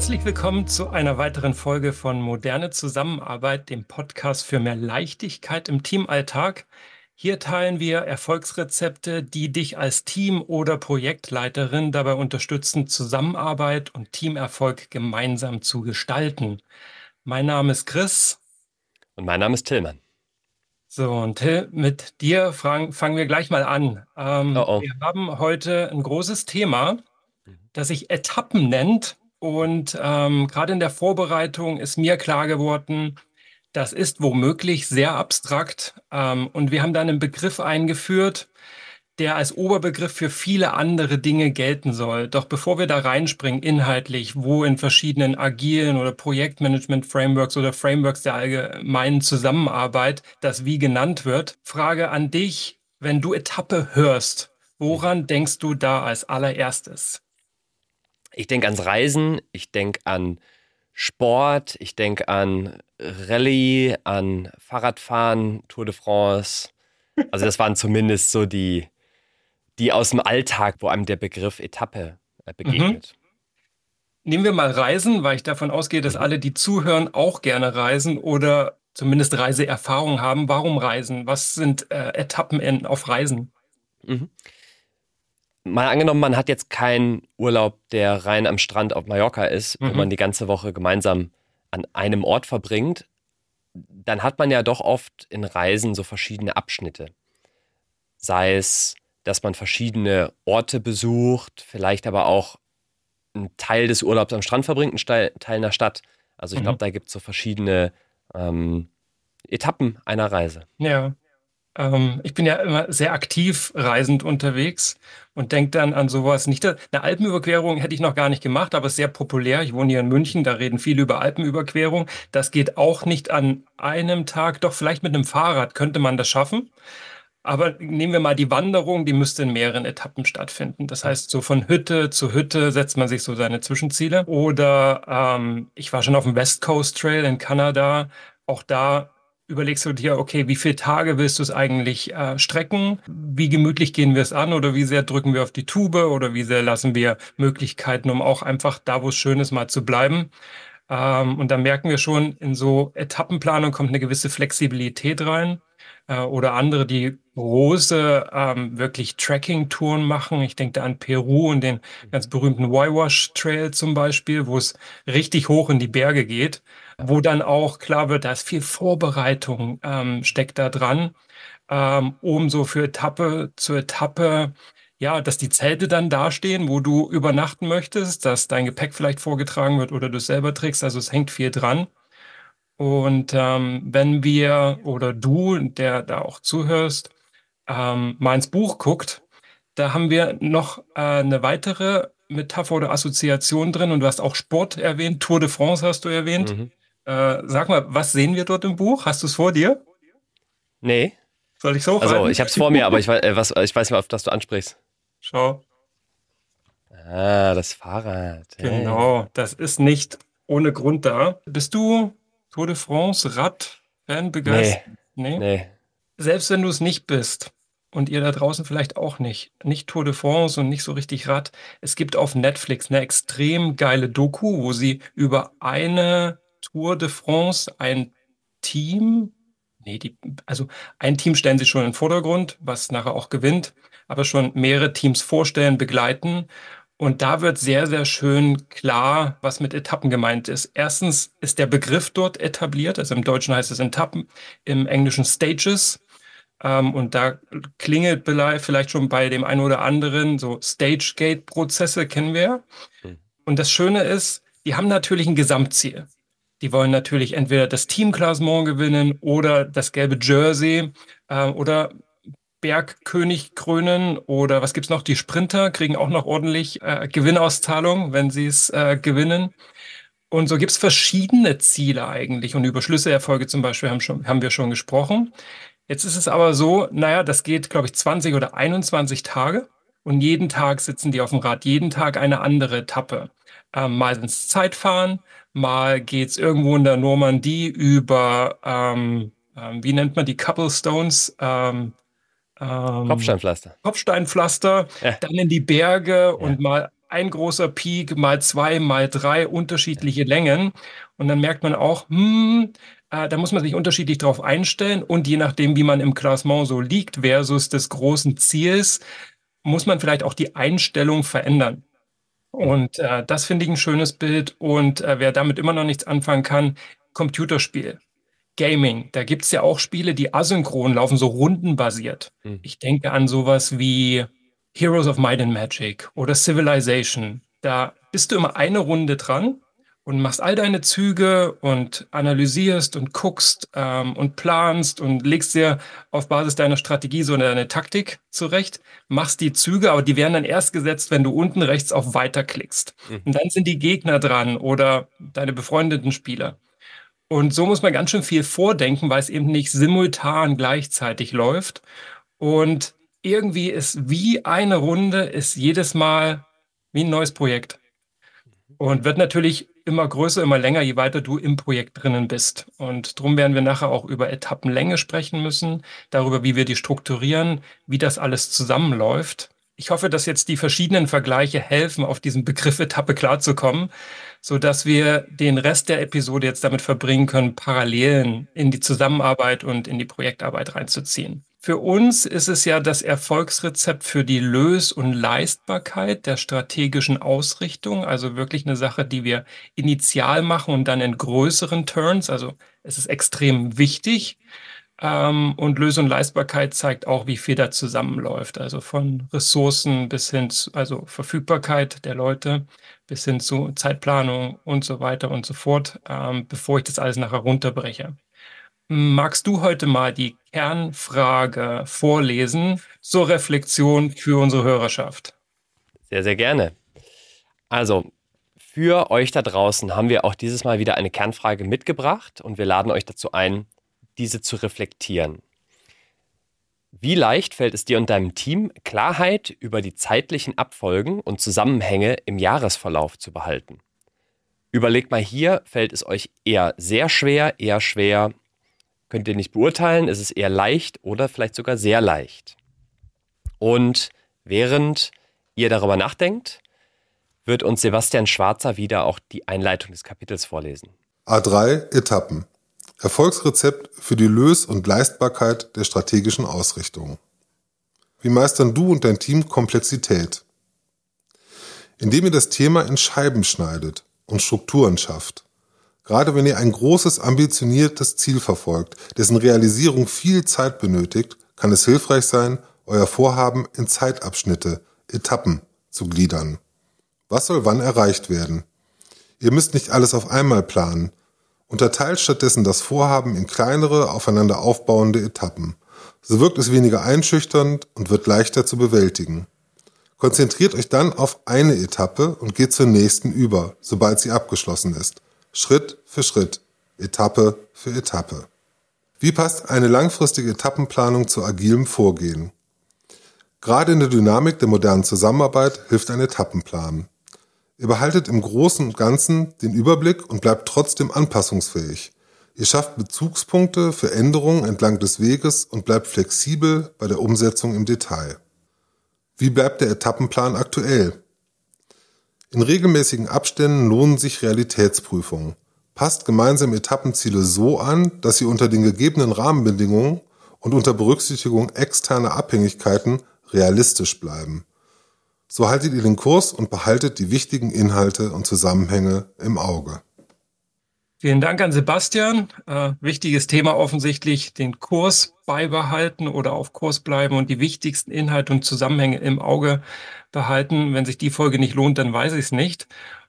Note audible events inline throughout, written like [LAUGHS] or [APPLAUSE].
Herzlich willkommen zu einer weiteren Folge von Moderne Zusammenarbeit, dem Podcast für mehr Leichtigkeit im Teamalltag. Hier teilen wir Erfolgsrezepte, die dich als Team- oder Projektleiterin dabei unterstützen, Zusammenarbeit und Teamerfolg gemeinsam zu gestalten. Mein Name ist Chris. Und mein Name ist Tillmann. So, und Till, mit dir fangen, fangen wir gleich mal an. Ähm, oh oh. Wir haben heute ein großes Thema, das sich Etappen nennt. Und ähm, gerade in der Vorbereitung ist mir klar geworden, das ist womöglich sehr abstrakt. Ähm, und wir haben dann einen Begriff eingeführt, der als Oberbegriff für viele andere Dinge gelten soll. Doch bevor wir da reinspringen, inhaltlich, wo in verschiedenen agilen oder Projektmanagement-Frameworks oder Frameworks der allgemeinen Zusammenarbeit das wie genannt wird, Frage an dich, wenn du Etappe hörst, woran denkst du da als allererstes? Ich denke ans Reisen, ich denke an Sport, ich denke an Rallye, an Fahrradfahren, Tour de France. Also das waren zumindest so die, die aus dem Alltag, wo einem der Begriff Etappe äh, begegnet. Mhm. Nehmen wir mal Reisen, weil ich davon ausgehe, dass mhm. alle, die zuhören, auch gerne reisen oder zumindest Reiseerfahrung haben. Warum Reisen? Was sind äh, Etappen in, auf Reisen? Mhm mal angenommen, man hat jetzt keinen Urlaub, der rein am Strand auf Mallorca ist, mhm. wo man die ganze Woche gemeinsam an einem Ort verbringt, dann hat man ja doch oft in Reisen so verschiedene Abschnitte. Sei es, dass man verschiedene Orte besucht, vielleicht aber auch einen Teil des Urlaubs am Strand verbringt, einen Teil in der Stadt. Also ich mhm. glaube, da gibt es so verschiedene ähm, Etappen einer Reise. Ja. Ähm, ich bin ja immer sehr aktiv reisend unterwegs und denke dann an sowas. Nicht eine Alpenüberquerung hätte ich noch gar nicht gemacht, aber ist sehr populär. Ich wohne hier in München, da reden viele über Alpenüberquerung. Das geht auch nicht an einem Tag. Doch vielleicht mit einem Fahrrad könnte man das schaffen. Aber nehmen wir mal die Wanderung, die müsste in mehreren Etappen stattfinden. Das heißt, so von Hütte zu Hütte setzt man sich so seine Zwischenziele. Oder ähm, ich war schon auf dem West Coast Trail in Kanada. Auch da überlegst du dir, okay, wie viele Tage willst du es eigentlich äh, strecken? Wie gemütlich gehen wir es an oder wie sehr drücken wir auf die Tube oder wie sehr lassen wir Möglichkeiten, um auch einfach da, wo es schön ist, mal zu bleiben? Ähm, und da merken wir schon, in so Etappenplanung kommt eine gewisse Flexibilität rein. Äh, oder andere, die große ähm, wirklich Tracking-Touren machen. Ich denke da an Peru und den ganz berühmten Waiwash Trail zum Beispiel, wo es richtig hoch in die Berge geht wo dann auch klar wird, da ist viel Vorbereitung ähm, steckt da dran, ähm, um so für Etappe zu Etappe, ja, dass die Zelte dann dastehen, wo du übernachten möchtest, dass dein Gepäck vielleicht vorgetragen wird oder du es selber trägst. Also es hängt viel dran. Und ähm, wenn wir oder du, der da auch zuhörst, ähm, mal ins Buch guckt, da haben wir noch äh, eine weitere Metapher oder Assoziation drin und du hast auch Sport erwähnt, Tour de France hast du erwähnt. Mhm. Äh, sag mal, was sehen wir dort im Buch? Hast du es vor dir? Nee. Soll ich so Also, ich habe es vor mir, aber ich weiß, äh, was, ich weiß nicht, auf das du ansprichst. Schau. Ah, das Fahrrad. Hey. Genau, das ist nicht ohne Grund da. Bist du Tour de France, Rad-Fan begeistert? Nee. nee. nee. Selbst wenn du es nicht bist und ihr da draußen vielleicht auch nicht, nicht Tour de France und nicht so richtig Rad, es gibt auf Netflix eine extrem geile Doku, wo sie über eine Tour de France ein Team, nee, die, also ein Team stellen sie schon in den Vordergrund, was nachher auch gewinnt, aber schon mehrere Teams vorstellen, begleiten. Und da wird sehr, sehr schön klar, was mit Etappen gemeint ist. Erstens ist der Begriff dort etabliert, also im Deutschen heißt es Etappen, im Englischen Stages. Ähm, und da klingelt vielleicht schon bei dem einen oder anderen so Stage-Gate-Prozesse kennen wir. Hm. Und das Schöne ist, die haben natürlich ein Gesamtziel. Die wollen natürlich entweder das Teamklassement gewinnen oder das gelbe Jersey äh, oder Bergkönig krönen oder was gibt's noch? Die Sprinter kriegen auch noch ordentlich äh, Gewinnauszahlung, wenn sie es äh, gewinnen. Und so gibt's verschiedene Ziele eigentlich. Und über Schlüsselerfolge zum Beispiel haben, schon, haben wir schon gesprochen. Jetzt ist es aber so, naja, das geht, glaube ich, 20 oder 21 Tage. Und jeden Tag sitzen die auf dem Rad, jeden Tag eine andere Etappe. Ähm, mal ins Zeitfahren, mal geht's irgendwo in der Normandie über, ähm, ähm, wie nennt man die Cobblestones? Ähm, ähm, Kopfsteinpflaster. Kopfsteinpflaster, ja. dann in die Berge ja. und mal ein großer Peak, mal zwei, mal drei unterschiedliche Längen. Und dann merkt man auch, hm, äh, da muss man sich unterschiedlich drauf einstellen. Und je nachdem, wie man im Klassement so liegt versus des großen Ziels, muss man vielleicht auch die Einstellung verändern. Und äh, das finde ich ein schönes Bild. Und äh, wer damit immer noch nichts anfangen kann, Computerspiel. Gaming, da gibt es ja auch Spiele, die asynchron laufen, so rundenbasiert. Mhm. Ich denke an sowas wie Heroes of Might and Magic oder Civilization. Da bist du immer eine Runde dran und machst all deine Züge und analysierst und guckst ähm, und planst und legst dir auf Basis deiner Strategie so eine, Taktik zurecht, machst die Züge, aber die werden dann erst gesetzt, wenn du unten rechts auf Weiter klickst. Mhm. Und dann sind die Gegner dran oder deine befreundeten Spieler. Und so muss man ganz schön viel vordenken, weil es eben nicht simultan gleichzeitig läuft. Und irgendwie ist wie eine Runde, ist jedes Mal wie ein neues Projekt. Und wird natürlich immer größer, immer länger, je weiter du im Projekt drinnen bist. Und darum werden wir nachher auch über Etappenlänge sprechen müssen, darüber, wie wir die strukturieren, wie das alles zusammenläuft. Ich hoffe, dass jetzt die verschiedenen Vergleiche helfen, auf diesen Begriff Etappe klarzukommen, so dass wir den Rest der Episode jetzt damit verbringen können, Parallelen in die Zusammenarbeit und in die Projektarbeit reinzuziehen. Für uns ist es ja das Erfolgsrezept für die Lös- und Leistbarkeit der strategischen Ausrichtung, also wirklich eine Sache, die wir initial machen und dann in größeren Turns. Also es ist extrem wichtig. Ähm, und Lös- und Leistbarkeit zeigt auch, wie viel da zusammenläuft. Also von Ressourcen bis hin zu, also Verfügbarkeit der Leute bis hin zu Zeitplanung und so weiter und so fort, ähm, bevor ich das alles nachher runterbreche. Magst du heute mal die Kernfrage vorlesen zur Reflexion für unsere Hörerschaft? Sehr, sehr gerne. Also, für euch da draußen haben wir auch dieses Mal wieder eine Kernfrage mitgebracht und wir laden euch dazu ein, diese zu reflektieren. Wie leicht fällt es dir und deinem Team, Klarheit über die zeitlichen Abfolgen und Zusammenhänge im Jahresverlauf zu behalten? Überlegt mal hier, fällt es euch eher sehr schwer, eher schwer könnt ihr nicht beurteilen. Ist es eher leicht oder vielleicht sogar sehr leicht? Und während ihr darüber nachdenkt, wird uns Sebastian Schwarzer wieder auch die Einleitung des Kapitels vorlesen. A3 Etappen. Erfolgsrezept für die Lös- und Leistbarkeit der strategischen Ausrichtung. Wie meistern du und dein Team Komplexität? Indem ihr das Thema in Scheiben schneidet und Strukturen schafft. Gerade wenn ihr ein großes, ambitioniertes Ziel verfolgt, dessen Realisierung viel Zeit benötigt, kann es hilfreich sein, euer Vorhaben in Zeitabschnitte, Etappen zu gliedern. Was soll wann erreicht werden? Ihr müsst nicht alles auf einmal planen. Unterteilt stattdessen das Vorhaben in kleinere, aufeinander aufbauende Etappen. So wirkt es weniger einschüchternd und wird leichter zu bewältigen. Konzentriert euch dann auf eine Etappe und geht zur nächsten über, sobald sie abgeschlossen ist. Schritt für Schritt, Etappe für Etappe. Wie passt eine langfristige Etappenplanung zu agilem Vorgehen? Gerade in der Dynamik der modernen Zusammenarbeit hilft ein Etappenplan. Ihr behaltet im Großen und Ganzen den Überblick und bleibt trotzdem anpassungsfähig. Ihr schafft Bezugspunkte für Änderungen entlang des Weges und bleibt flexibel bei der Umsetzung im Detail. Wie bleibt der Etappenplan aktuell? In regelmäßigen Abständen lohnen sich Realitätsprüfungen. Passt gemeinsame Etappenziele so an, dass sie unter den gegebenen Rahmenbedingungen und unter Berücksichtigung externer Abhängigkeiten realistisch bleiben. So haltet ihr den Kurs und behaltet die wichtigen Inhalte und Zusammenhänge im Auge. Vielen Dank an Sebastian. Äh, wichtiges Thema offensichtlich, den Kurs beibehalten oder auf Kurs bleiben und die wichtigsten Inhalte und Zusammenhänge im Auge behalten. Wenn sich die Folge nicht lohnt, dann weiß ich es nicht.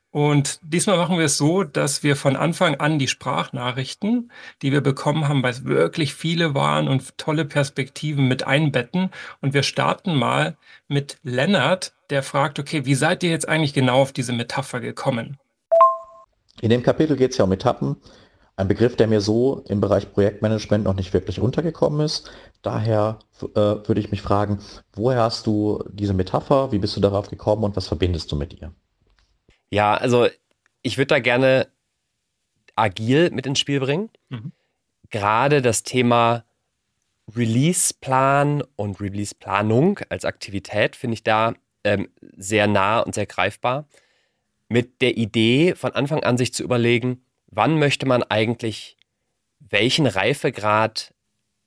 Und diesmal machen wir es so, dass wir von Anfang an die Sprachnachrichten, die wir bekommen haben, weil es wirklich viele waren und tolle Perspektiven mit einbetten. Und wir starten mal mit Lennart, der fragt, okay, wie seid ihr jetzt eigentlich genau auf diese Metapher gekommen? In dem Kapitel geht es ja um Etappen. Ein Begriff, der mir so im Bereich Projektmanagement noch nicht wirklich untergekommen ist. Daher äh, würde ich mich fragen, woher hast du diese Metapher, wie bist du darauf gekommen und was verbindest du mit ihr? Ja, also ich würde da gerne agil mit ins Spiel bringen. Mhm. Gerade das Thema Release-Plan und Release-Planung als Aktivität finde ich da ähm, sehr nah und sehr greifbar. Mit der Idee, von Anfang an sich zu überlegen, wann möchte man eigentlich welchen Reifegrad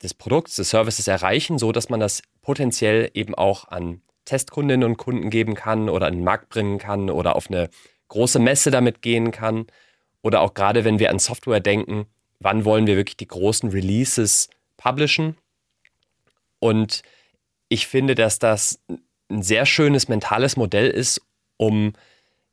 des Produkts, des Services erreichen, so dass man das potenziell eben auch an Testkundinnen und Kunden geben kann oder an den Markt bringen kann oder auf eine große Messe damit gehen kann. Oder auch gerade wenn wir an Software denken, wann wollen wir wirklich die großen Releases publishen? Und ich finde, dass das ein sehr schönes mentales Modell ist, um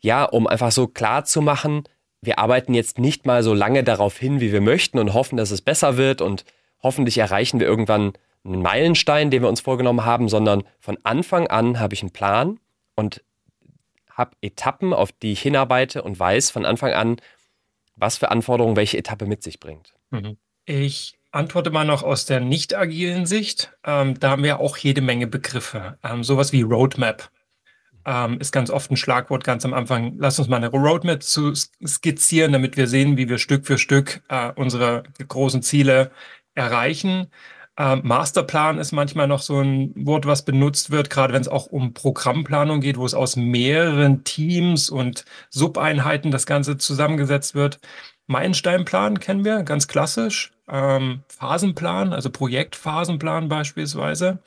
ja, um einfach so klar zu machen, wir arbeiten jetzt nicht mal so lange darauf hin, wie wir möchten und hoffen, dass es besser wird und hoffentlich erreichen wir irgendwann einen Meilenstein, den wir uns vorgenommen haben, sondern von Anfang an habe ich einen Plan und habe Etappen, auf die ich hinarbeite und weiß von Anfang an, was für Anforderungen welche Etappe mit sich bringt. Mhm. Ich antworte mal noch aus der nicht agilen Sicht. Ähm, da haben wir auch jede Menge Begriffe. Ähm, sowas wie Roadmap ähm, ist ganz oft ein Schlagwort ganz am Anfang. Lass uns mal eine Roadmap zu skizzieren, damit wir sehen, wie wir Stück für Stück äh, unsere großen Ziele erreichen. Ähm, Masterplan ist manchmal noch so ein Wort, was benutzt wird, gerade wenn es auch um Programmplanung geht, wo es aus mehreren Teams und Subeinheiten das Ganze zusammengesetzt wird. Meilensteinplan kennen wir, ganz klassisch. Ähm, Phasenplan, also Projektphasenplan beispielsweise.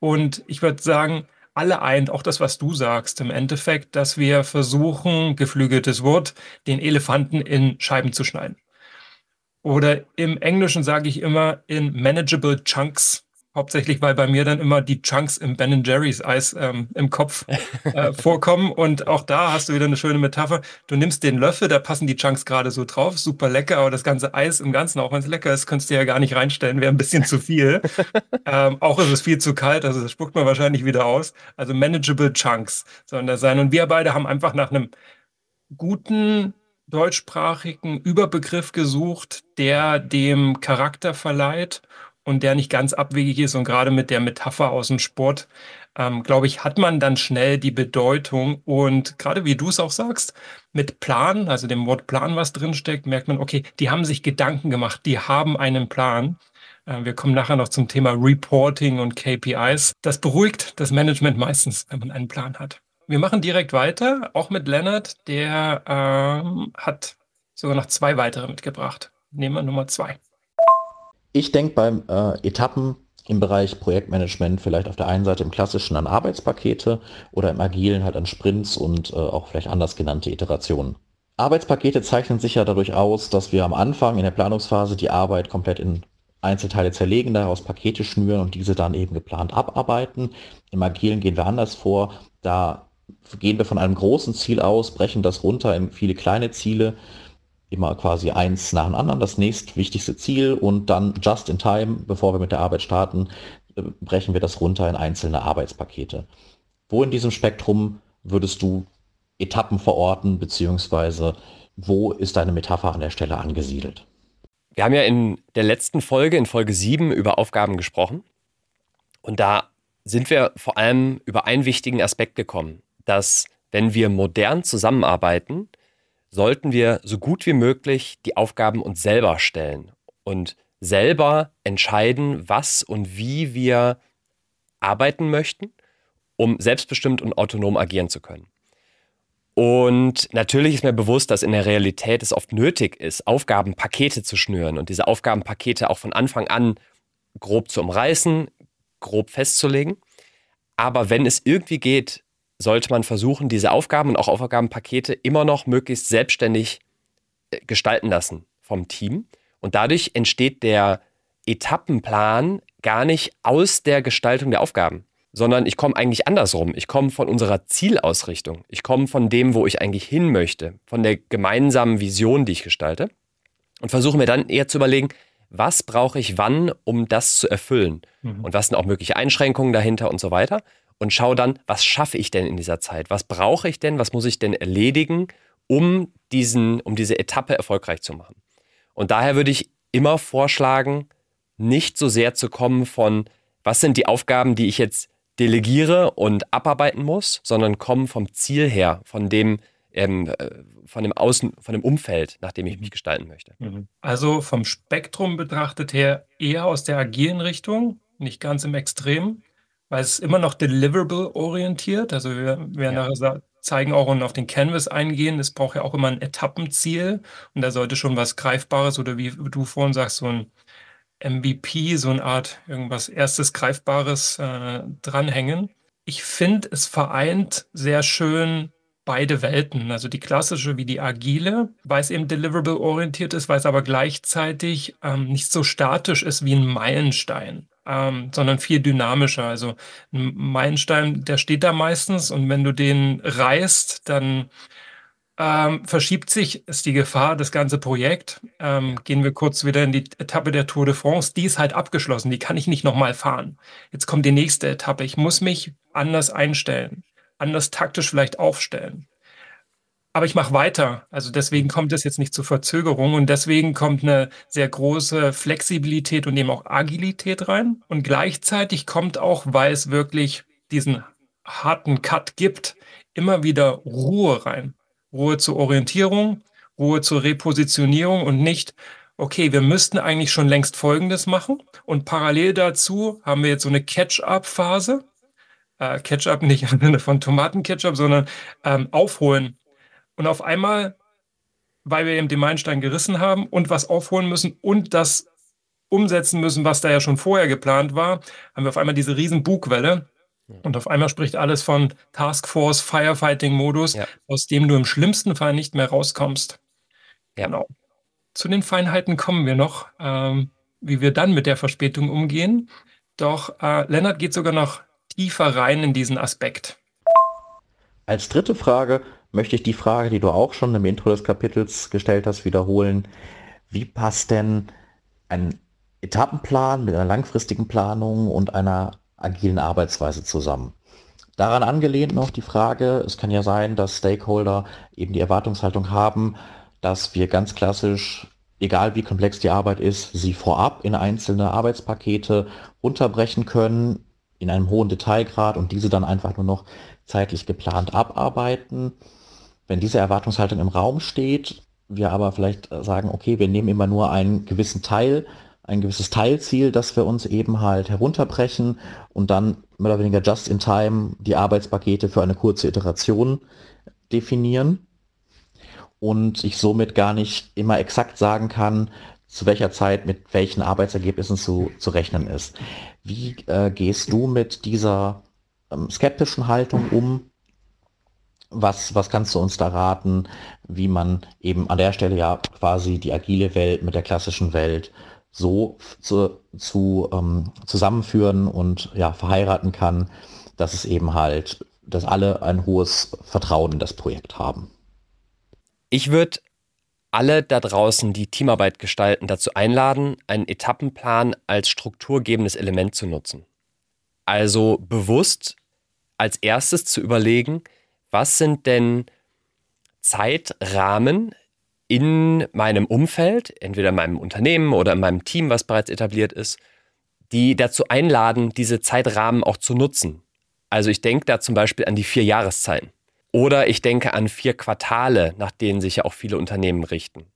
Und ich würde sagen, alle eint, auch das, was du sagst, im Endeffekt, dass wir versuchen, geflügeltes Wort, den Elefanten in Scheiben zu schneiden. Oder im Englischen sage ich immer in manageable chunks. Hauptsächlich, weil bei mir dann immer die Chunks im Ben Jerry's Eis ähm, im Kopf [LAUGHS] äh, vorkommen. Und auch da hast du wieder eine schöne Metapher. Du nimmst den Löffel, da passen die Chunks gerade so drauf. Super lecker, aber das ganze Eis im Ganzen, auch wenn es lecker ist, könntest du ja gar nicht reinstellen, wäre ein bisschen zu viel. [LAUGHS] ähm, auch ist es viel zu kalt, also das spuckt man wahrscheinlich wieder aus. Also manageable Chunks sollen das sein. Und wir beide haben einfach nach einem guten deutschsprachigen Überbegriff gesucht, der dem Charakter verleiht und der nicht ganz abwegig ist. Und gerade mit der Metapher aus dem Sport, ähm, glaube ich, hat man dann schnell die Bedeutung. Und gerade wie du es auch sagst, mit Plan, also dem Wort Plan, was drinsteckt, merkt man, okay, die haben sich Gedanken gemacht, die haben einen Plan. Äh, wir kommen nachher noch zum Thema Reporting und KPIs. Das beruhigt das Management meistens, wenn man einen Plan hat. Wir machen direkt weiter, auch mit Lennart, der ähm, hat sogar noch zwei weitere mitgebracht. Nehmen wir Nummer zwei. Ich denke beim äh, Etappen im Bereich Projektmanagement vielleicht auf der einen Seite im klassischen an Arbeitspakete oder im agilen halt an Sprints und äh, auch vielleicht anders genannte Iterationen. Arbeitspakete zeichnen sich ja dadurch aus, dass wir am Anfang in der Planungsphase die Arbeit komplett in Einzelteile zerlegen, daraus Pakete schnüren und diese dann eben geplant abarbeiten. Im Agilen gehen wir anders vor. Da gehen wir von einem großen Ziel aus, brechen das runter in viele kleine Ziele immer quasi eins nach dem anderen, das nächstwichtigste Ziel und dann just in time, bevor wir mit der Arbeit starten, äh, brechen wir das runter in einzelne Arbeitspakete. Wo in diesem Spektrum würdest du Etappen verorten, beziehungsweise wo ist deine Metapher an der Stelle angesiedelt? Wir haben ja in der letzten Folge, in Folge 7, über Aufgaben gesprochen. Und da sind wir vor allem über einen wichtigen Aspekt gekommen, dass wenn wir modern zusammenarbeiten, sollten wir so gut wie möglich die Aufgaben uns selber stellen und selber entscheiden, was und wie wir arbeiten möchten, um selbstbestimmt und autonom agieren zu können. Und natürlich ist mir bewusst, dass in der Realität es oft nötig ist, Aufgabenpakete zu schnüren und diese Aufgabenpakete auch von Anfang an grob zu umreißen, grob festzulegen. Aber wenn es irgendwie geht, sollte man versuchen, diese Aufgaben und auch Aufgabenpakete immer noch möglichst selbstständig äh, gestalten lassen vom Team. Und dadurch entsteht der Etappenplan gar nicht aus der Gestaltung der Aufgaben, sondern ich komme eigentlich andersrum. Ich komme von unserer Zielausrichtung. Ich komme von dem, wo ich eigentlich hin möchte, von der gemeinsamen Vision, die ich gestalte und versuche mir dann eher zu überlegen, was brauche ich wann, um das zu erfüllen? Mhm. Und was sind auch mögliche Einschränkungen dahinter und so weiter? Und schaue dann, was schaffe ich denn in dieser Zeit? Was brauche ich denn? Was muss ich denn erledigen, um, diesen, um diese Etappe erfolgreich zu machen? Und daher würde ich immer vorschlagen, nicht so sehr zu kommen von, was sind die Aufgaben, die ich jetzt delegiere und abarbeiten muss, sondern kommen vom Ziel her, von dem, ähm, äh, von dem Außen, von dem Umfeld, nach dem ich mich gestalten möchte. Mhm. Also vom Spektrum betrachtet her eher aus der agilen Richtung, nicht ganz im Extrem weil es immer noch deliverable orientiert. Also wir werden ja. nachher zeigen auch und auf den Canvas eingehen. Es braucht ja auch immer ein Etappenziel und da sollte schon was Greifbares oder wie du vorhin sagst, so ein MVP, so eine Art irgendwas erstes Greifbares äh, dranhängen. Ich finde, es vereint sehr schön beide Welten, also die klassische wie die agile, weil es eben deliverable orientiert ist, weil es aber gleichzeitig ähm, nicht so statisch ist wie ein Meilenstein, ähm, sondern viel dynamischer. Also ein Meilenstein, der steht da meistens und wenn du den reißt, dann ähm, verschiebt sich, ist die Gefahr, das ganze Projekt. Ähm, gehen wir kurz wieder in die Etappe der Tour de France. Die ist halt abgeschlossen, die kann ich nicht nochmal fahren. Jetzt kommt die nächste Etappe. Ich muss mich anders einstellen anders taktisch vielleicht aufstellen. Aber ich mache weiter. Also deswegen kommt es jetzt nicht zu Verzögerung und deswegen kommt eine sehr große Flexibilität und eben auch Agilität rein. Und gleichzeitig kommt auch, weil es wirklich diesen harten Cut gibt, immer wieder Ruhe rein. Ruhe zur Orientierung, Ruhe zur Repositionierung und nicht, okay, wir müssten eigentlich schon längst Folgendes machen. Und parallel dazu haben wir jetzt so eine Catch-up-Phase äh, Ketchup, nicht im Sinne von Tomatenketchup, sondern ähm, aufholen. Und auf einmal, weil wir eben den Meilenstein gerissen haben und was aufholen müssen und das umsetzen müssen, was da ja schon vorher geplant war, haben wir auf einmal diese riesen Bugwelle. Und auf einmal spricht alles von Taskforce Firefighting-Modus, ja. aus dem du im schlimmsten Fall nicht mehr rauskommst. Ja. Genau. Zu den Feinheiten kommen wir noch, ähm, wie wir dann mit der Verspätung umgehen. Doch äh, Lennart geht sogar noch tiefer rein in diesen Aspekt. Als dritte Frage möchte ich die Frage, die du auch schon im Intro des Kapitels gestellt hast, wiederholen. Wie passt denn ein Etappenplan mit einer langfristigen Planung und einer agilen Arbeitsweise zusammen? Daran angelehnt noch die Frage, es kann ja sein, dass Stakeholder eben die Erwartungshaltung haben, dass wir ganz klassisch, egal wie komplex die Arbeit ist, sie vorab in einzelne Arbeitspakete unterbrechen können, in einem hohen Detailgrad und diese dann einfach nur noch zeitlich geplant abarbeiten. Wenn diese Erwartungshaltung im Raum steht, wir aber vielleicht sagen, okay, wir nehmen immer nur einen gewissen Teil, ein gewisses Teilziel, das wir uns eben halt herunterbrechen und dann mehr oder weniger just in time die Arbeitspakete für eine kurze Iteration definieren und ich somit gar nicht immer exakt sagen kann, zu welcher Zeit mit welchen Arbeitsergebnissen zu, zu rechnen ist. Wie äh, gehst du mit dieser ähm, skeptischen Haltung um? Was, was kannst du uns da raten, wie man eben an der Stelle ja quasi die agile Welt mit der klassischen Welt so zu, zu ähm, zusammenführen und ja, verheiraten kann, dass es eben halt, dass alle ein hohes Vertrauen in das Projekt haben? Ich würde alle da draußen, die Teamarbeit gestalten, dazu einladen, einen Etappenplan als strukturgebendes Element zu nutzen. Also bewusst als erstes zu überlegen, was sind denn Zeitrahmen in meinem Umfeld, entweder in meinem Unternehmen oder in meinem Team, was bereits etabliert ist, die dazu einladen, diese Zeitrahmen auch zu nutzen. Also ich denke da zum Beispiel an die vier Jahreszeiten. Oder ich denke an vier Quartale, nach denen sich ja auch viele Unternehmen richten.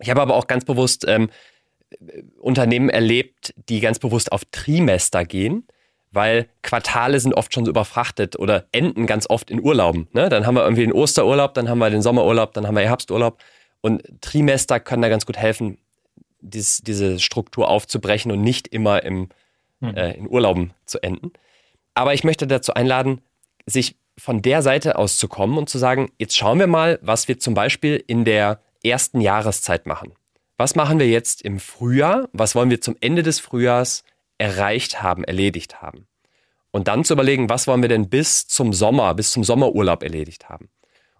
Ich habe aber auch ganz bewusst ähm, Unternehmen erlebt, die ganz bewusst auf Trimester gehen, weil Quartale sind oft schon so überfrachtet oder enden ganz oft in Urlauben. Ne? Dann haben wir irgendwie den Osterurlaub, dann haben wir den Sommerurlaub, dann haben wir den Herbsturlaub. Und Trimester können da ganz gut helfen, dies, diese Struktur aufzubrechen und nicht immer im, hm. äh, in Urlauben zu enden. Aber ich möchte dazu einladen, sich von der Seite aus zu kommen und zu sagen, jetzt schauen wir mal, was wir zum Beispiel in der ersten Jahreszeit machen. Was machen wir jetzt im Frühjahr? Was wollen wir zum Ende des Frühjahrs erreicht haben, erledigt haben? Und dann zu überlegen, was wollen wir denn bis zum Sommer, bis zum Sommerurlaub erledigt haben?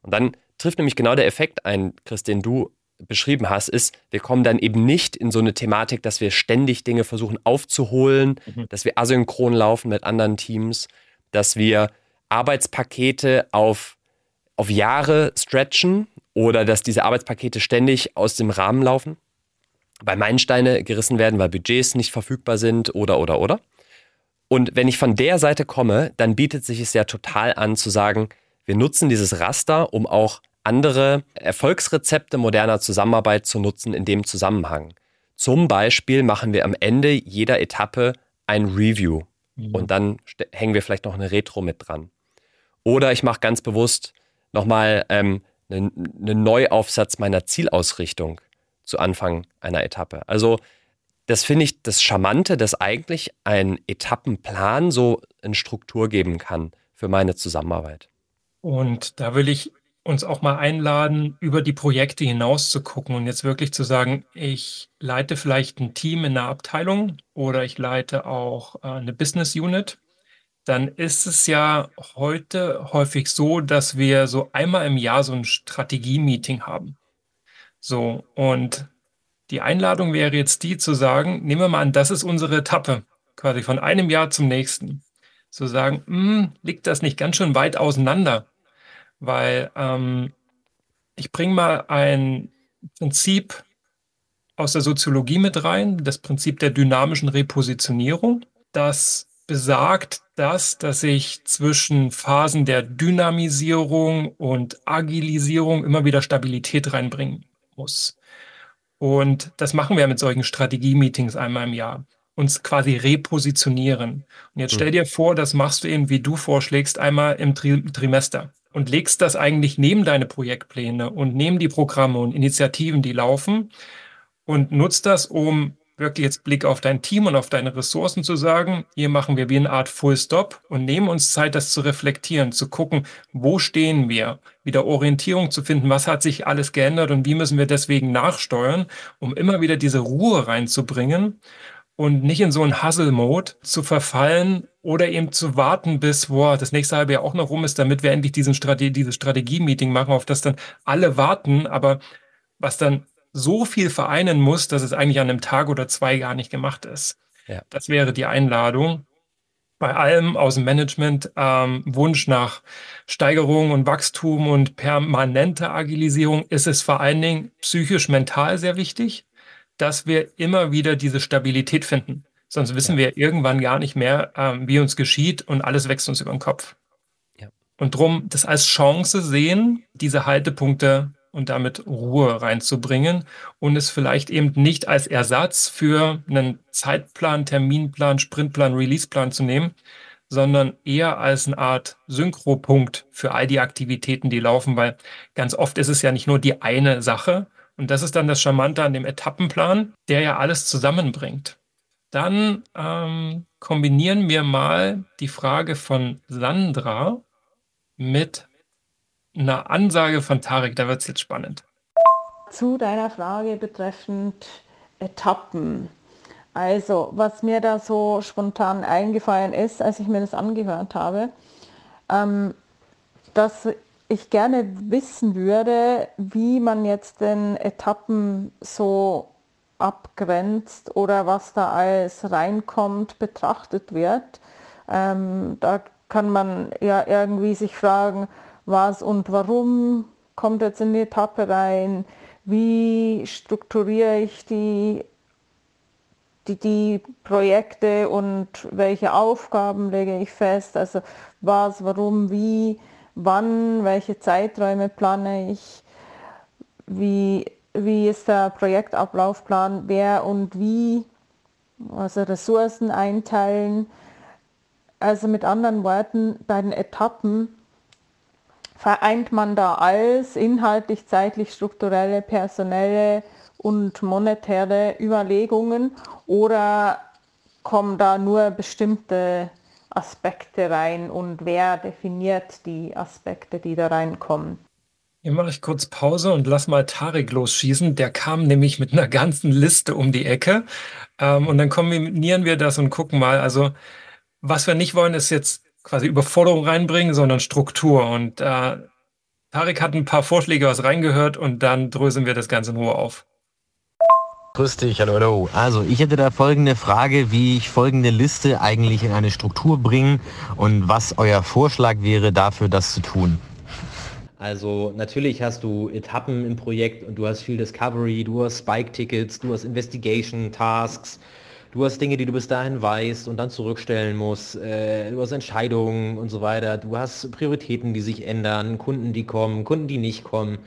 Und dann trifft nämlich genau der Effekt ein, Chris, den du beschrieben hast, ist, wir kommen dann eben nicht in so eine Thematik, dass wir ständig Dinge versuchen aufzuholen, mhm. dass wir asynchron laufen mit anderen Teams, dass wir Arbeitspakete auf, auf Jahre stretchen oder dass diese Arbeitspakete ständig aus dem Rahmen laufen, weil Meilensteine gerissen werden, weil Budgets nicht verfügbar sind oder oder oder. Und wenn ich von der Seite komme, dann bietet sich es ja total an zu sagen, wir nutzen dieses Raster, um auch andere Erfolgsrezepte moderner Zusammenarbeit zu nutzen in dem Zusammenhang. Zum Beispiel machen wir am Ende jeder Etappe ein Review Mhm. Und dann hängen wir vielleicht noch eine Retro mit dran. Oder ich mache ganz bewusst nochmal ähm, einen, einen Neuaufsatz meiner Zielausrichtung zu Anfang einer Etappe. Also das finde ich das Charmante, dass eigentlich ein Etappenplan so eine Struktur geben kann für meine Zusammenarbeit. Und da will ich uns auch mal einladen, über die Projekte hinaus zu gucken und jetzt wirklich zu sagen, ich leite vielleicht ein Team in einer Abteilung oder ich leite auch äh, eine Business Unit. Dann ist es ja heute häufig so, dass wir so einmal im Jahr so ein Strategie-Meeting haben. So, und die Einladung wäre jetzt die zu sagen, nehmen wir mal an, das ist unsere Etappe, quasi von einem Jahr zum nächsten. Zu sagen, hm, liegt das nicht ganz schön weit auseinander? Weil ähm, ich bringe mal ein Prinzip aus der Soziologie mit rein, das Prinzip der dynamischen Repositionierung. Das besagt das, dass ich zwischen Phasen der Dynamisierung und Agilisierung immer wieder Stabilität reinbringen muss. Und das machen wir mit solchen Strategie-Meetings einmal im Jahr. Uns quasi repositionieren. Und jetzt stell hm. dir vor, das machst du eben, wie du vorschlägst, einmal im Tri Trimester und legst das eigentlich neben deine Projektpläne und neben die Programme und Initiativen, die laufen und nutzt das, um wirklich jetzt Blick auf dein Team und auf deine Ressourcen zu sagen, hier machen wir wie eine Art Full Stop und nehmen uns Zeit, das zu reflektieren, zu gucken, wo stehen wir, wieder Orientierung zu finden, was hat sich alles geändert und wie müssen wir deswegen nachsteuern, um immer wieder diese Ruhe reinzubringen und nicht in so einen Hustle-Mode zu verfallen oder eben zu warten, bis boah, das nächste halbe Jahr auch noch rum ist, damit wir endlich diesen Strate dieses Strategie-Meeting machen, auf das dann alle warten, aber was dann so viel vereinen muss, dass es eigentlich an einem Tag oder zwei gar nicht gemacht ist. Ja. Das wäre die Einladung. Bei allem aus dem Management ähm, Wunsch nach Steigerung und Wachstum und permanente Agilisierung ist es vor allen Dingen psychisch mental sehr wichtig, dass wir immer wieder diese Stabilität finden. Sonst wissen ja. wir irgendwann gar nicht mehr, ähm, wie uns geschieht und alles wächst uns über den Kopf. Ja. Und drum das als Chance sehen, diese Haltepunkte und damit Ruhe reinzubringen und es vielleicht eben nicht als Ersatz für einen Zeitplan, Terminplan, Sprintplan, Releaseplan zu nehmen, sondern eher als eine Art Synchropunkt für all die Aktivitäten, die laufen, weil ganz oft ist es ja nicht nur die eine Sache. Und das ist dann das Charmante an dem Etappenplan, der ja alles zusammenbringt. Dann ähm, kombinieren wir mal die Frage von Sandra mit eine Ansage von Tarek, da wird es jetzt spannend. Zu deiner Frage betreffend Etappen. Also, was mir da so spontan eingefallen ist, als ich mir das angehört habe, ähm, dass ich gerne wissen würde, wie man jetzt den Etappen so abgrenzt oder was da alles reinkommt, betrachtet wird. Ähm, da kann man ja irgendwie sich fragen, was und warum kommt jetzt in die Etappe rein, wie strukturiere ich die, die, die Projekte und welche Aufgaben lege ich fest, also was, warum, wie, wann, welche Zeiträume plane ich, wie, wie ist der Projektablaufplan, wer und wie, also Ressourcen einteilen. Also mit anderen Worten, bei den Etappen vereint man da alles, inhaltlich, zeitlich, strukturelle, personelle und monetäre Überlegungen oder kommen da nur bestimmte Aspekte rein und wer definiert die Aspekte, die da reinkommen? Hier mache ich kurz Pause und lass mal Tarek losschießen. Der kam nämlich mit einer ganzen Liste um die Ecke. Ähm, und dann kombinieren wir das und gucken mal. Also, was wir nicht wollen, ist jetzt quasi Überforderung reinbringen, sondern Struktur. Und äh, Tarek hat ein paar Vorschläge was reingehört und dann dröseln wir das Ganze in Ruhe auf. Grüß dich, hallo, hallo. Also ich hätte da folgende Frage, wie ich folgende Liste eigentlich in eine Struktur bringe und was euer Vorschlag wäre dafür, das zu tun. Also natürlich hast du Etappen im Projekt und du hast viel Discovery, du hast Spike-Tickets, du hast Investigation-Tasks, du hast Dinge, die du bis dahin weißt und dann zurückstellen musst, äh, du hast Entscheidungen und so weiter, du hast Prioritäten, die sich ändern, Kunden, die kommen, Kunden, die nicht kommen.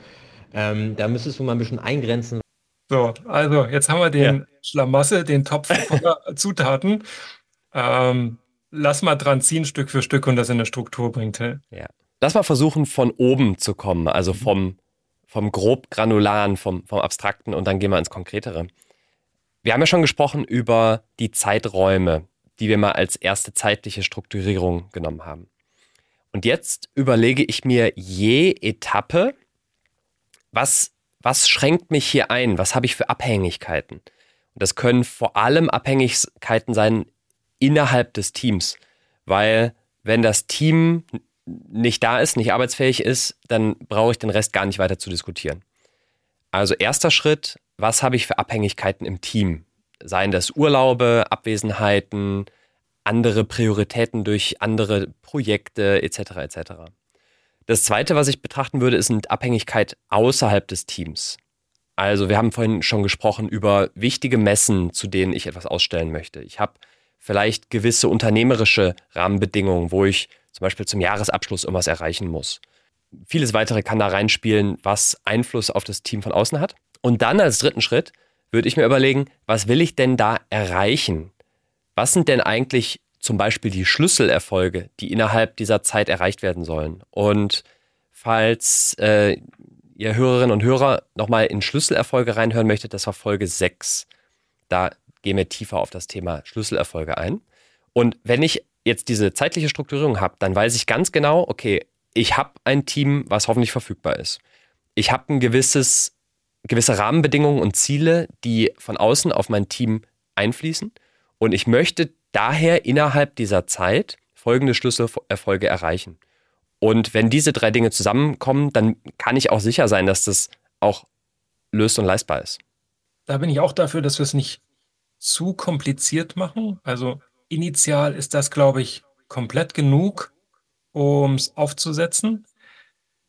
Ähm, da müsstest du mal ein bisschen eingrenzen. So, also jetzt haben wir den ja. Schlamassel, den Topf [LAUGHS] voller Zutaten. Ähm, lass mal dran ziehen, Stück für Stück und das in eine Struktur bringt. Ja. Lass mal versuchen, von oben zu kommen, also mhm. vom, vom grob granularen, vom, vom abstrakten und dann gehen wir ins Konkretere. Wir haben ja schon gesprochen über die Zeiträume, die wir mal als erste zeitliche Strukturierung genommen haben. Und jetzt überlege ich mir je Etappe, was, was schränkt mich hier ein? Was habe ich für Abhängigkeiten? Und das können vor allem Abhängigkeiten sein innerhalb des Teams, weil wenn das Team nicht da ist, nicht arbeitsfähig ist, dann brauche ich den Rest gar nicht weiter zu diskutieren. Also erster Schritt, was habe ich für Abhängigkeiten im Team? Seien das Urlaube, Abwesenheiten, andere Prioritäten durch andere Projekte etc. etc. Das Zweite, was ich betrachten würde, ist eine Abhängigkeit außerhalb des Teams. Also wir haben vorhin schon gesprochen über wichtige Messen, zu denen ich etwas ausstellen möchte. Ich habe vielleicht gewisse unternehmerische Rahmenbedingungen, wo ich zum Beispiel zum Jahresabschluss irgendwas erreichen muss. Vieles weitere kann da reinspielen, was Einfluss auf das Team von außen hat. Und dann als dritten Schritt würde ich mir überlegen, was will ich denn da erreichen? Was sind denn eigentlich zum Beispiel die Schlüsselerfolge, die innerhalb dieser Zeit erreicht werden sollen? Und falls äh, ihr Hörerinnen und Hörer nochmal in Schlüsselerfolge reinhören möchtet, das war Folge 6. Da gehen wir tiefer auf das Thema Schlüsselerfolge ein. Und wenn ich jetzt diese zeitliche Strukturierung habe, dann weiß ich ganz genau, okay, ich habe ein Team, was hoffentlich verfügbar ist. Ich habe ein gewisses, gewisse Rahmenbedingungen und Ziele, die von außen auf mein Team einfließen. Und ich möchte daher innerhalb dieser Zeit folgende Schlüsselerfolge erreichen. Und wenn diese drei Dinge zusammenkommen, dann kann ich auch sicher sein, dass das auch löst und leistbar ist. Da bin ich auch dafür, dass wir es nicht zu kompliziert machen. Also initial ist das, glaube ich, komplett genug, um es aufzusetzen.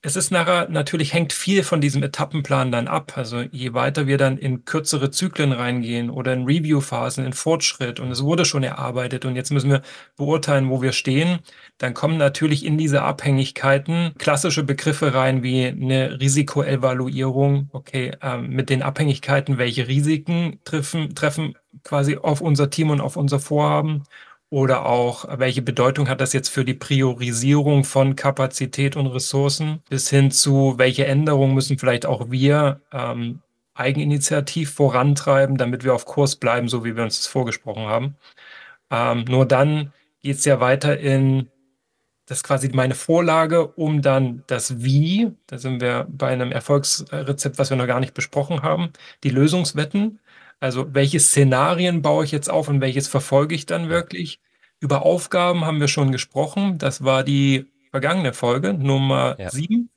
Es ist nachher, natürlich hängt viel von diesem Etappenplan dann ab. Also je weiter wir dann in kürzere Zyklen reingehen oder in Review-Phasen, in Fortschritt und es wurde schon erarbeitet und jetzt müssen wir beurteilen, wo wir stehen, dann kommen natürlich in diese Abhängigkeiten klassische Begriffe rein wie eine Risikoevaluierung. Okay, äh, mit den Abhängigkeiten, welche Risiken treffen, treffen quasi auf unser Team und auf unser Vorhaben oder auch, welche Bedeutung hat das jetzt für die Priorisierung von Kapazität und Ressourcen, bis hin zu, welche Änderungen müssen vielleicht auch wir ähm, eigeninitiativ vorantreiben, damit wir auf Kurs bleiben, so wie wir uns das vorgesprochen haben. Ähm, nur dann geht es ja weiter in, das ist quasi meine Vorlage, um dann das Wie, da sind wir bei einem Erfolgsrezept, was wir noch gar nicht besprochen haben, die Lösungswetten also welche Szenarien baue ich jetzt auf und welches verfolge ich dann wirklich? Über Aufgaben haben wir schon gesprochen. Das war die vergangene Folge, Nummer ja. 7.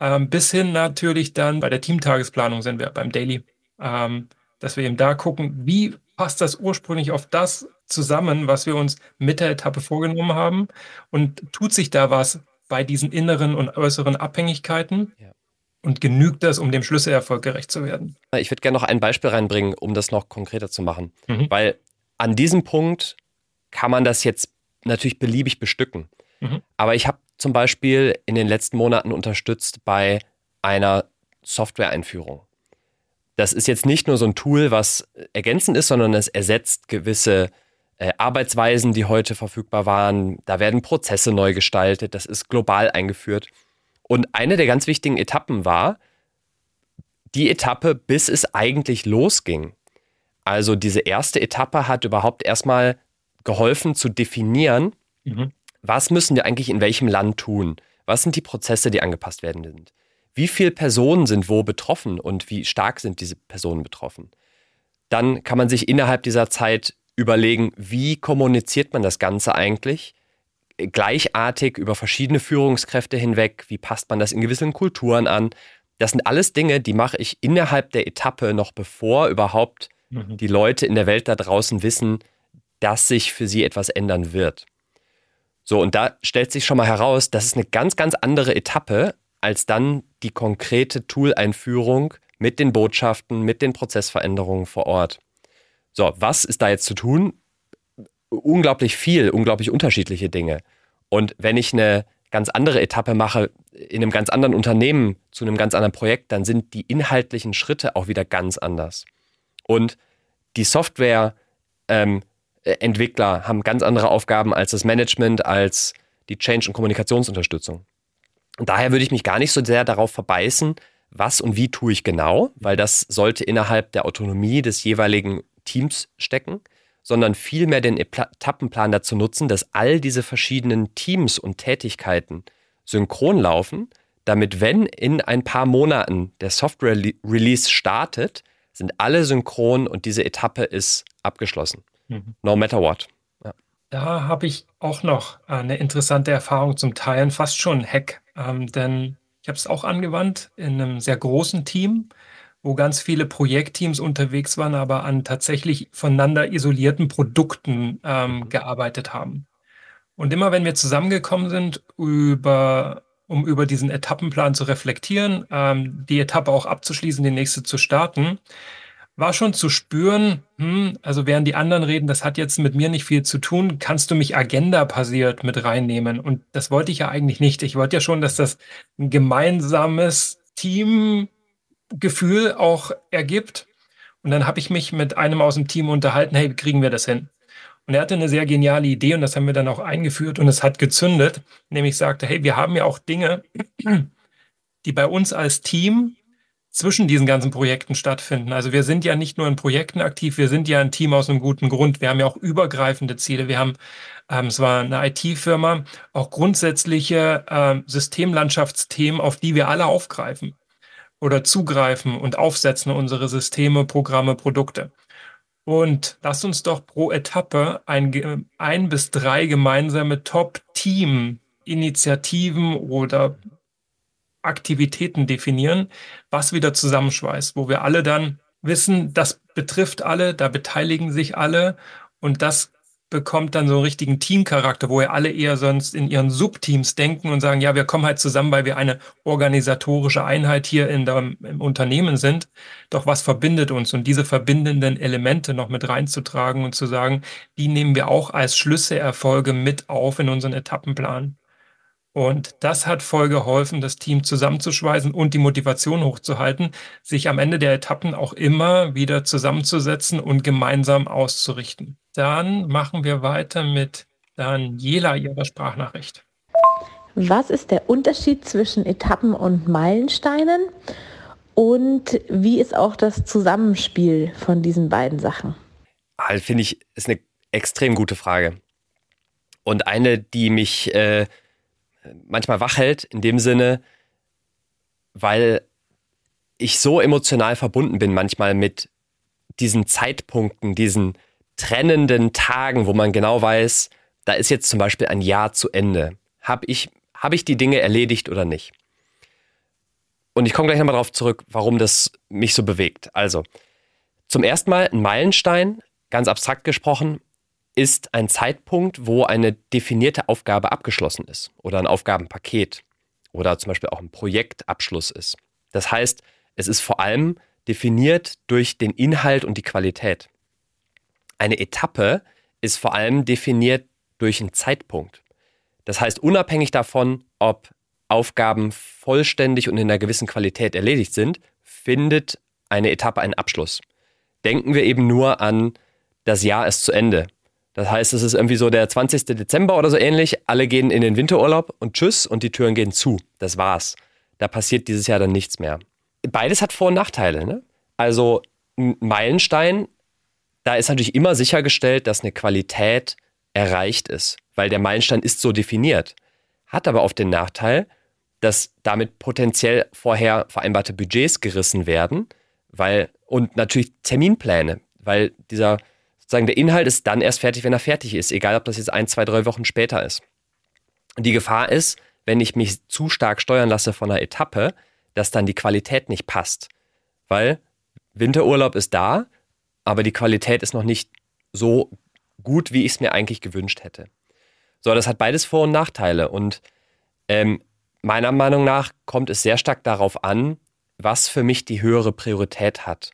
Ähm, bis hin natürlich dann bei der Teamtagesplanung sind wir beim Daily, ähm, dass wir eben da gucken, wie passt das ursprünglich auf das zusammen, was wir uns mit der Etappe vorgenommen haben und tut sich da was bei diesen inneren und äußeren Abhängigkeiten? Ja. Und genügt das, um dem Schlüsselerfolg gerecht zu werden? Ich würde gerne noch ein Beispiel reinbringen, um das noch konkreter zu machen. Mhm. Weil an diesem Punkt kann man das jetzt natürlich beliebig bestücken. Mhm. Aber ich habe zum Beispiel in den letzten Monaten unterstützt bei einer Software-Einführung. Das ist jetzt nicht nur so ein Tool, was ergänzend ist, sondern es ersetzt gewisse äh, Arbeitsweisen, die heute verfügbar waren. Da werden Prozesse neu gestaltet. Das ist global eingeführt. Und eine der ganz wichtigen Etappen war die Etappe, bis es eigentlich losging. Also diese erste Etappe hat überhaupt erstmal geholfen zu definieren, mhm. was müssen wir eigentlich in welchem Land tun? Was sind die Prozesse, die angepasst werden sind? Wie viele Personen sind wo betroffen und wie stark sind diese Personen betroffen? Dann kann man sich innerhalb dieser Zeit überlegen, wie kommuniziert man das Ganze eigentlich? Gleichartig über verschiedene Führungskräfte hinweg? Wie passt man das in gewissen Kulturen an? Das sind alles Dinge, die mache ich innerhalb der Etappe noch bevor überhaupt mhm. die Leute in der Welt da draußen wissen, dass sich für sie etwas ändern wird. So, und da stellt sich schon mal heraus, das ist eine ganz, ganz andere Etappe als dann die konkrete Tool-Einführung mit den Botschaften, mit den Prozessveränderungen vor Ort. So, was ist da jetzt zu tun? Unglaublich viel, unglaublich unterschiedliche Dinge. Und wenn ich eine ganz andere Etappe mache, in einem ganz anderen Unternehmen, zu einem ganz anderen Projekt, dann sind die inhaltlichen Schritte auch wieder ganz anders. Und die Software, ähm, Entwickler haben ganz andere Aufgaben als das Management, als die Change- und Kommunikationsunterstützung. Und daher würde ich mich gar nicht so sehr darauf verbeißen, was und wie tue ich genau, weil das sollte innerhalb der Autonomie des jeweiligen Teams stecken, sondern vielmehr den Etappenplan dazu nutzen, dass all diese verschiedenen Teams und Tätigkeiten synchron laufen, damit wenn in ein paar Monaten der Software-Release startet, sind alle synchron und diese Etappe ist abgeschlossen. Mhm. No matter what. Ja. Da habe ich auch noch eine interessante Erfahrung zum Teilen, fast schon ein Hack, ähm, denn ich habe es auch angewandt in einem sehr großen Team, wo ganz viele Projektteams unterwegs waren, aber an tatsächlich voneinander isolierten Produkten ähm, mhm. gearbeitet haben. Und immer wenn wir zusammengekommen sind, über, um über diesen Etappenplan zu reflektieren, ähm, die Etappe auch abzuschließen, die nächste zu starten, war schon zu spüren, hm, also während die anderen reden, das hat jetzt mit mir nicht viel zu tun, kannst du mich agenda-basiert mit reinnehmen? Und das wollte ich ja eigentlich nicht. Ich wollte ja schon, dass das ein gemeinsames Teamgefühl auch ergibt. Und dann habe ich mich mit einem aus dem Team unterhalten, hey, kriegen wir das hin? Und er hatte eine sehr geniale Idee und das haben wir dann auch eingeführt und es hat gezündet, nämlich sagte, hey, wir haben ja auch Dinge, [CLEARS THROAT] die bei uns als Team zwischen diesen ganzen Projekten stattfinden. Also wir sind ja nicht nur in Projekten aktiv, wir sind ja ein Team aus einem guten Grund. Wir haben ja auch übergreifende Ziele. Wir haben, ähm, es war eine IT-Firma, auch grundsätzliche ähm, Systemlandschaftsthemen, auf die wir alle aufgreifen oder zugreifen und aufsetzen unsere Systeme, Programme, Produkte. Und lasst uns doch pro Etappe ein, ein bis drei gemeinsame Top-Team-Initiativen oder Aktivitäten definieren, was wieder zusammenschweißt, wo wir alle dann wissen, das betrifft alle, da beteiligen sich alle und das bekommt dann so einen richtigen Teamcharakter, wo ja alle eher sonst in ihren Subteams denken und sagen, ja, wir kommen halt zusammen, weil wir eine organisatorische Einheit hier in der, im Unternehmen sind. Doch was verbindet uns? Und diese verbindenden Elemente noch mit reinzutragen und zu sagen, die nehmen wir auch als Schlüsselerfolge mit auf in unseren Etappenplan. Und das hat voll geholfen, das Team zusammenzuschweißen und die Motivation hochzuhalten, sich am Ende der Etappen auch immer wieder zusammenzusetzen und gemeinsam auszurichten. Dann machen wir weiter mit Daniela ihrer Sprachnachricht. Was ist der Unterschied zwischen Etappen und Meilensteinen? Und wie ist auch das Zusammenspiel von diesen beiden Sachen? Also finde ich, ist eine extrem gute Frage. Und eine, die mich äh, manchmal wach hält, in dem Sinne, weil ich so emotional verbunden bin manchmal mit diesen Zeitpunkten, diesen trennenden Tagen, wo man genau weiß, da ist jetzt zum Beispiel ein Jahr zu Ende. Habe ich, hab ich die Dinge erledigt oder nicht? Und ich komme gleich nochmal darauf zurück, warum das mich so bewegt. Also, zum ersten Mal ein Meilenstein, ganz abstrakt gesprochen, ist ein Zeitpunkt, wo eine definierte Aufgabe abgeschlossen ist oder ein Aufgabenpaket oder zum Beispiel auch ein Projektabschluss ist. Das heißt, es ist vor allem definiert durch den Inhalt und die Qualität. Eine Etappe ist vor allem definiert durch einen Zeitpunkt. Das heißt, unabhängig davon, ob Aufgaben vollständig und in einer gewissen Qualität erledigt sind, findet eine Etappe einen Abschluss. Denken wir eben nur an, das Jahr ist zu Ende. Das heißt, es ist irgendwie so der 20. Dezember oder so ähnlich. Alle gehen in den Winterurlaub und tschüss und die Türen gehen zu. Das war's. Da passiert dieses Jahr dann nichts mehr. Beides hat Vor- und Nachteile. Ne? Also ein Meilenstein, da ist natürlich immer sichergestellt, dass eine Qualität erreicht ist, weil der Meilenstein ist so definiert. Hat aber oft den Nachteil, dass damit potenziell vorher vereinbarte Budgets gerissen werden, weil und natürlich Terminpläne, weil dieser sozusagen der Inhalt ist dann erst fertig, wenn er fertig ist, egal ob das jetzt ein, zwei, drei Wochen später ist. Und die Gefahr ist, wenn ich mich zu stark steuern lasse von einer Etappe, dass dann die Qualität nicht passt. Weil Winterurlaub ist da, aber die Qualität ist noch nicht so gut, wie ich es mir eigentlich gewünscht hätte. So, das hat beides Vor- und Nachteile. Und ähm, meiner Meinung nach kommt es sehr stark darauf an, was für mich die höhere Priorität hat.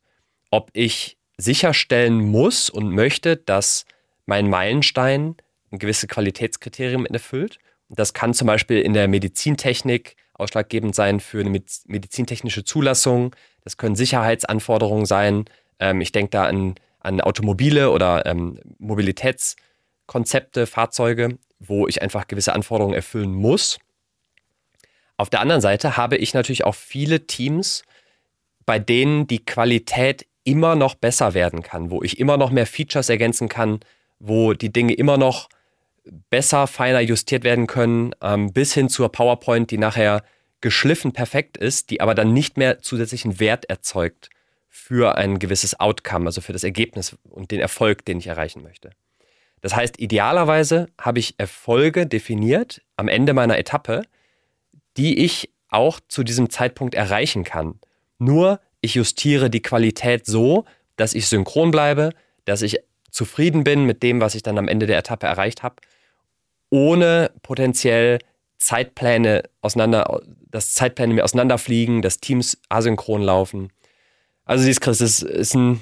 Ob ich sicherstellen muss und möchte, dass mein Meilenstein ein gewisse Qualitätskriterium erfüllt. Das kann zum Beispiel in der Medizintechnik ausschlaggebend sein für eine medizintechnische Zulassung. Das können Sicherheitsanforderungen sein. Ähm, ich denke da an an Automobile oder ähm, Mobilitätskonzepte, Fahrzeuge, wo ich einfach gewisse Anforderungen erfüllen muss. Auf der anderen Seite habe ich natürlich auch viele Teams, bei denen die Qualität immer noch besser werden kann, wo ich immer noch mehr Features ergänzen kann, wo die Dinge immer noch besser, feiner justiert werden können, ähm, bis hin zur PowerPoint, die nachher geschliffen perfekt ist, die aber dann nicht mehr zusätzlichen Wert erzeugt für ein gewisses Outcome, also für das Ergebnis und den Erfolg, den ich erreichen möchte. Das heißt, idealerweise habe ich Erfolge definiert am Ende meiner Etappe, die ich auch zu diesem Zeitpunkt erreichen kann. Nur ich justiere die Qualität so, dass ich synchron bleibe, dass ich zufrieden bin mit dem, was ich dann am Ende der Etappe erreicht habe, ohne potenziell Zeitpläne auseinander, dass Zeitpläne mir auseinanderfliegen, dass Teams asynchron laufen. Also siehst Chris, das ist ein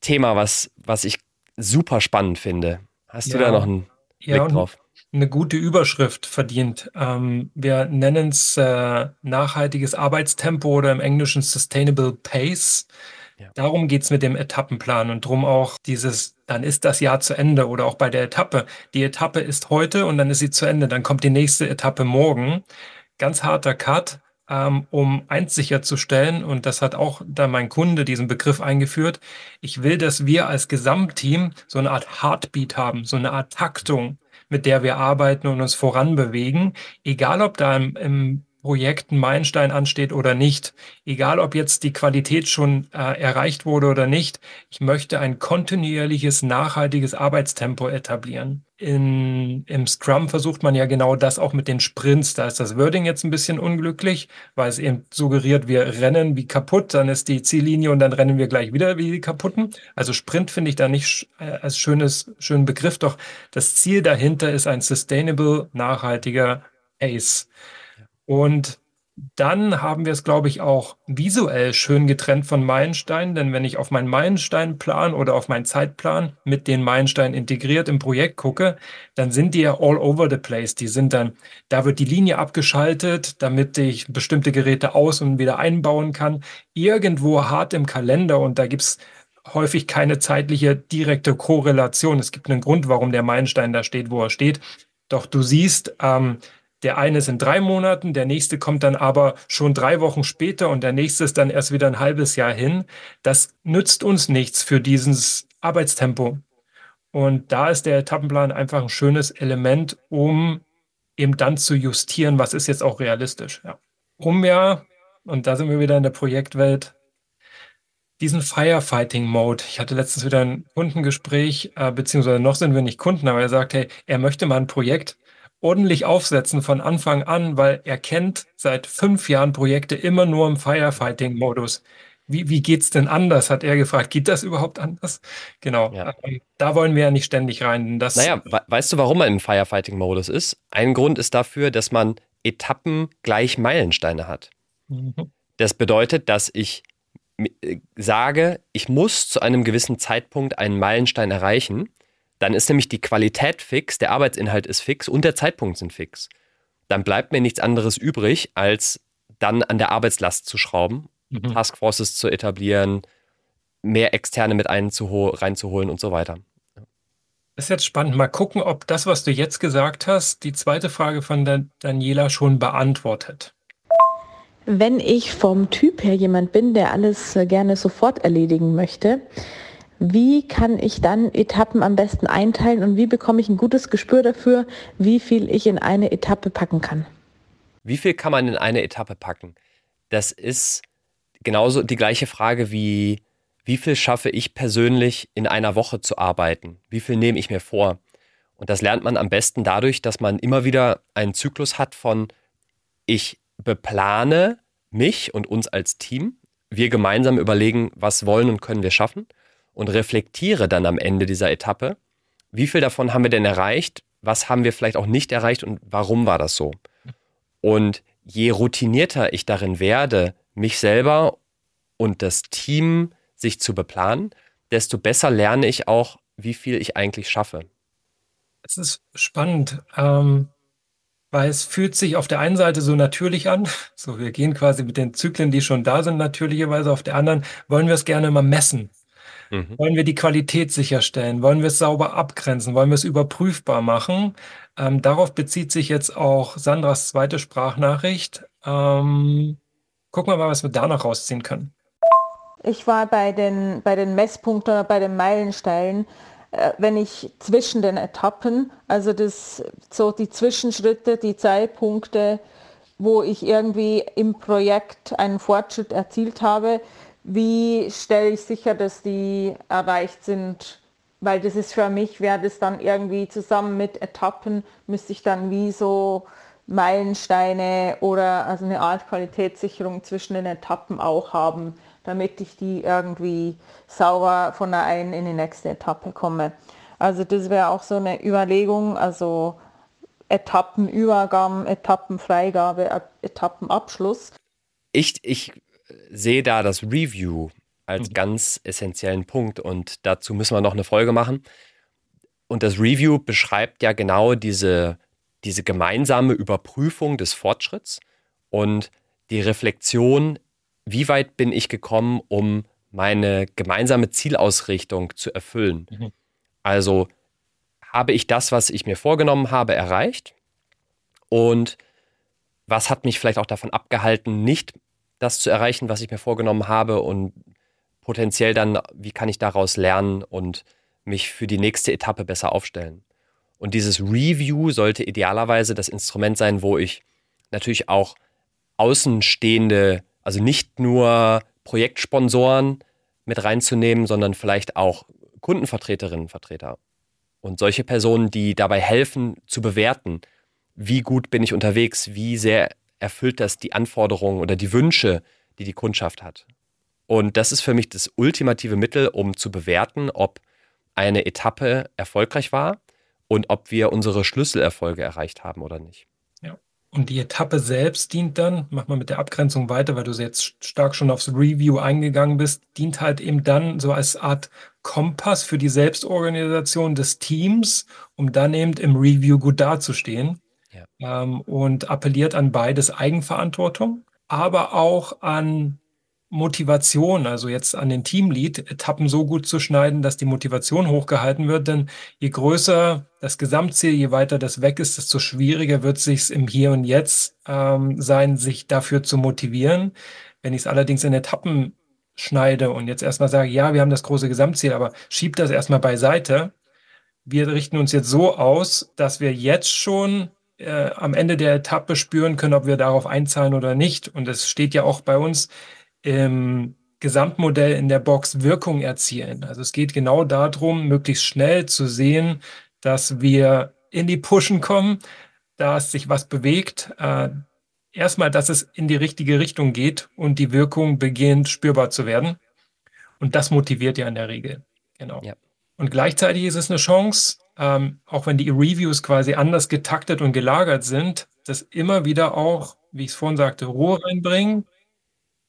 Thema, was, was ich super spannend finde. Hast ja, du da noch einen Blick ja, drauf? Eine gute Überschrift verdient. Ähm, wir nennen es äh, nachhaltiges Arbeitstempo oder im Englischen Sustainable Pace. Ja. Darum geht es mit dem Etappenplan und darum auch dieses, dann ist das Jahr zu Ende oder auch bei der Etappe. Die Etappe ist heute und dann ist sie zu Ende. Dann kommt die nächste Etappe morgen. Ganz harter Cut um eins sicherzustellen, und das hat auch da mein Kunde diesen Begriff eingeführt, ich will, dass wir als Gesamtteam so eine Art Heartbeat haben, so eine Art Taktung, mit der wir arbeiten und uns voranbewegen, egal ob da im, im Projekt ein Meilenstein ansteht oder nicht, egal ob jetzt die Qualität schon äh, erreicht wurde oder nicht, ich möchte ein kontinuierliches, nachhaltiges Arbeitstempo etablieren. In, Im Scrum versucht man ja genau das auch mit den Sprints. Da ist das Wording jetzt ein bisschen unglücklich, weil es eben suggeriert, wir rennen wie kaputt, dann ist die Ziellinie und dann rennen wir gleich wieder wie die kaputten. Also Sprint finde ich da nicht äh, als schönes, schönen Begriff, doch das Ziel dahinter ist ein sustainable, nachhaltiger Ace. Und dann haben wir es, glaube ich, auch visuell schön getrennt von Meilensteinen, denn wenn ich auf meinen Meilensteinplan oder auf meinen Zeitplan mit den Meilensteinen integriert im Projekt gucke, dann sind die ja all over the place. Die sind dann, da wird die Linie abgeschaltet, damit ich bestimmte Geräte aus und wieder einbauen kann. Irgendwo hart im Kalender und da gibt's häufig keine zeitliche direkte Korrelation. Es gibt einen Grund, warum der Meilenstein da steht, wo er steht. Doch du siehst, ähm, der eine ist in drei Monaten, der nächste kommt dann aber schon drei Wochen später und der nächste ist dann erst wieder ein halbes Jahr hin. Das nützt uns nichts für dieses Arbeitstempo. Und da ist der Etappenplan einfach ein schönes Element, um eben dann zu justieren, was ist jetzt auch realistisch. Ja. Um ja, und da sind wir wieder in der Projektwelt, diesen Firefighting-Mode. Ich hatte letztens wieder ein Kundengespräch, äh, beziehungsweise noch sind wir nicht Kunden, aber er sagt, hey, er möchte mal ein Projekt ordentlich aufsetzen von Anfang an, weil er kennt seit fünf Jahren Projekte immer nur im Firefighting-Modus. Wie, wie geht's denn anders, hat er gefragt. Geht das überhaupt anders? Genau. Ja. Ähm, da wollen wir ja nicht ständig rein. Das naja, we weißt du, warum man im Firefighting-Modus ist? Ein Grund ist dafür, dass man Etappen gleich Meilensteine hat. Mhm. Das bedeutet, dass ich äh, sage, ich muss zu einem gewissen Zeitpunkt einen Meilenstein erreichen dann ist nämlich die Qualität fix, der Arbeitsinhalt ist fix und der Zeitpunkt sind fix. Dann bleibt mir nichts anderes übrig, als dann an der Arbeitslast zu schrauben, mhm. Taskforces zu etablieren, mehr Externe mit reinzuholen und so weiter. Das ist jetzt spannend. Mal gucken, ob das, was du jetzt gesagt hast, die zweite Frage von der Daniela schon beantwortet. Wenn ich vom Typ her jemand bin, der alles äh, gerne sofort erledigen möchte, wie kann ich dann Etappen am besten einteilen und wie bekomme ich ein gutes Gespür dafür, wie viel ich in eine Etappe packen kann? Wie viel kann man in eine Etappe packen? Das ist genauso die gleiche Frage wie, wie viel schaffe ich persönlich in einer Woche zu arbeiten? Wie viel nehme ich mir vor? Und das lernt man am besten dadurch, dass man immer wieder einen Zyklus hat von, ich beplane mich und uns als Team. Wir gemeinsam überlegen, was wollen und können wir schaffen und reflektiere dann am Ende dieser Etappe, wie viel davon haben wir denn erreicht, was haben wir vielleicht auch nicht erreicht und warum war das so. Und je routinierter ich darin werde, mich selber und das Team sich zu beplanen, desto besser lerne ich auch, wie viel ich eigentlich schaffe. Es ist spannend, ähm, weil es fühlt sich auf der einen Seite so natürlich an. So, wir gehen quasi mit den Zyklen, die schon da sind, natürlicherweise. Auf der anderen wollen wir es gerne immer messen. Mhm. Wollen wir die Qualität sicherstellen? Wollen wir es sauber abgrenzen? Wollen wir es überprüfbar machen? Ähm, darauf bezieht sich jetzt auch Sandras zweite Sprachnachricht. Ähm, gucken wir mal, was wir da noch rausziehen können. Ich war bei den, bei den Messpunkten oder bei den Meilensteinen, äh, wenn ich zwischen den Etappen, also das, so die Zwischenschritte, die Zeitpunkte, wo ich irgendwie im Projekt einen Fortschritt erzielt habe, wie stelle ich sicher, dass die erreicht sind? Weil das ist für mich, wäre das dann irgendwie zusammen mit Etappen, müsste ich dann wie so Meilensteine oder also eine Art Qualitätssicherung zwischen den Etappen auch haben, damit ich die irgendwie sauber von der einen in die nächste Etappe komme. Also das wäre auch so eine Überlegung, also Etappenübergabe, Etappenfreigabe, Etappenabschluss. Ich, ich sehe da das Review als mhm. ganz essentiellen Punkt und dazu müssen wir noch eine Folge machen. Und das Review beschreibt ja genau diese, diese gemeinsame Überprüfung des Fortschritts und die Reflexion, wie weit bin ich gekommen, um meine gemeinsame Zielausrichtung zu erfüllen. Mhm. Also habe ich das, was ich mir vorgenommen habe, erreicht? Und was hat mich vielleicht auch davon abgehalten, nicht das zu erreichen, was ich mir vorgenommen habe? Und potenziell dann, wie kann ich daraus lernen und mich für die nächste Etappe besser aufstellen? Und dieses Review sollte idealerweise das Instrument sein, wo ich natürlich auch außenstehende, also nicht nur Projektsponsoren mit reinzunehmen, sondern vielleicht auch Kundenvertreterinnen, Vertreter und solche Personen, die dabei helfen zu bewerten, wie gut bin ich unterwegs, wie sehr erfüllt das die Anforderungen oder die Wünsche, die die Kundschaft hat. Und das ist für mich das ultimative Mittel, um zu bewerten, ob eine Etappe erfolgreich war und ob wir unsere Schlüsselerfolge erreicht haben oder nicht. Ja. Und die Etappe selbst dient dann, mach mal mit der Abgrenzung weiter, weil du jetzt stark schon aufs Review eingegangen bist, dient halt eben dann so als Art Kompass für die Selbstorganisation des Teams, um dann eben im Review gut dazustehen. Ja. Ähm, und appelliert an beides Eigenverantwortung, aber auch an Motivation, also jetzt an den Teamlead, Etappen so gut zu schneiden, dass die Motivation hochgehalten wird. Denn je größer das Gesamtziel, je weiter das weg ist, desto schwieriger wird es sich im Hier und Jetzt ähm, sein, sich dafür zu motivieren. Wenn ich es allerdings in Etappen schneide und jetzt erstmal sage, ja, wir haben das große Gesamtziel, aber schieb das erstmal beiseite. Wir richten uns jetzt so aus, dass wir jetzt schon äh, am Ende der Etappe spüren können, ob wir darauf einzahlen oder nicht. Und es steht ja auch bei uns im Gesamtmodell in der Box Wirkung erzielen. Also es geht genau darum, möglichst schnell zu sehen, dass wir in die Pushen kommen, dass sich was bewegt, äh, erstmal, dass es in die richtige Richtung geht und die Wirkung beginnt spürbar zu werden. Und das motiviert ja in der Regel. Genau. Ja. Und gleichzeitig ist es eine Chance, ähm, auch wenn die Reviews quasi anders getaktet und gelagert sind, das immer wieder auch, wie ich es vorhin sagte, Ruhe reinbringen,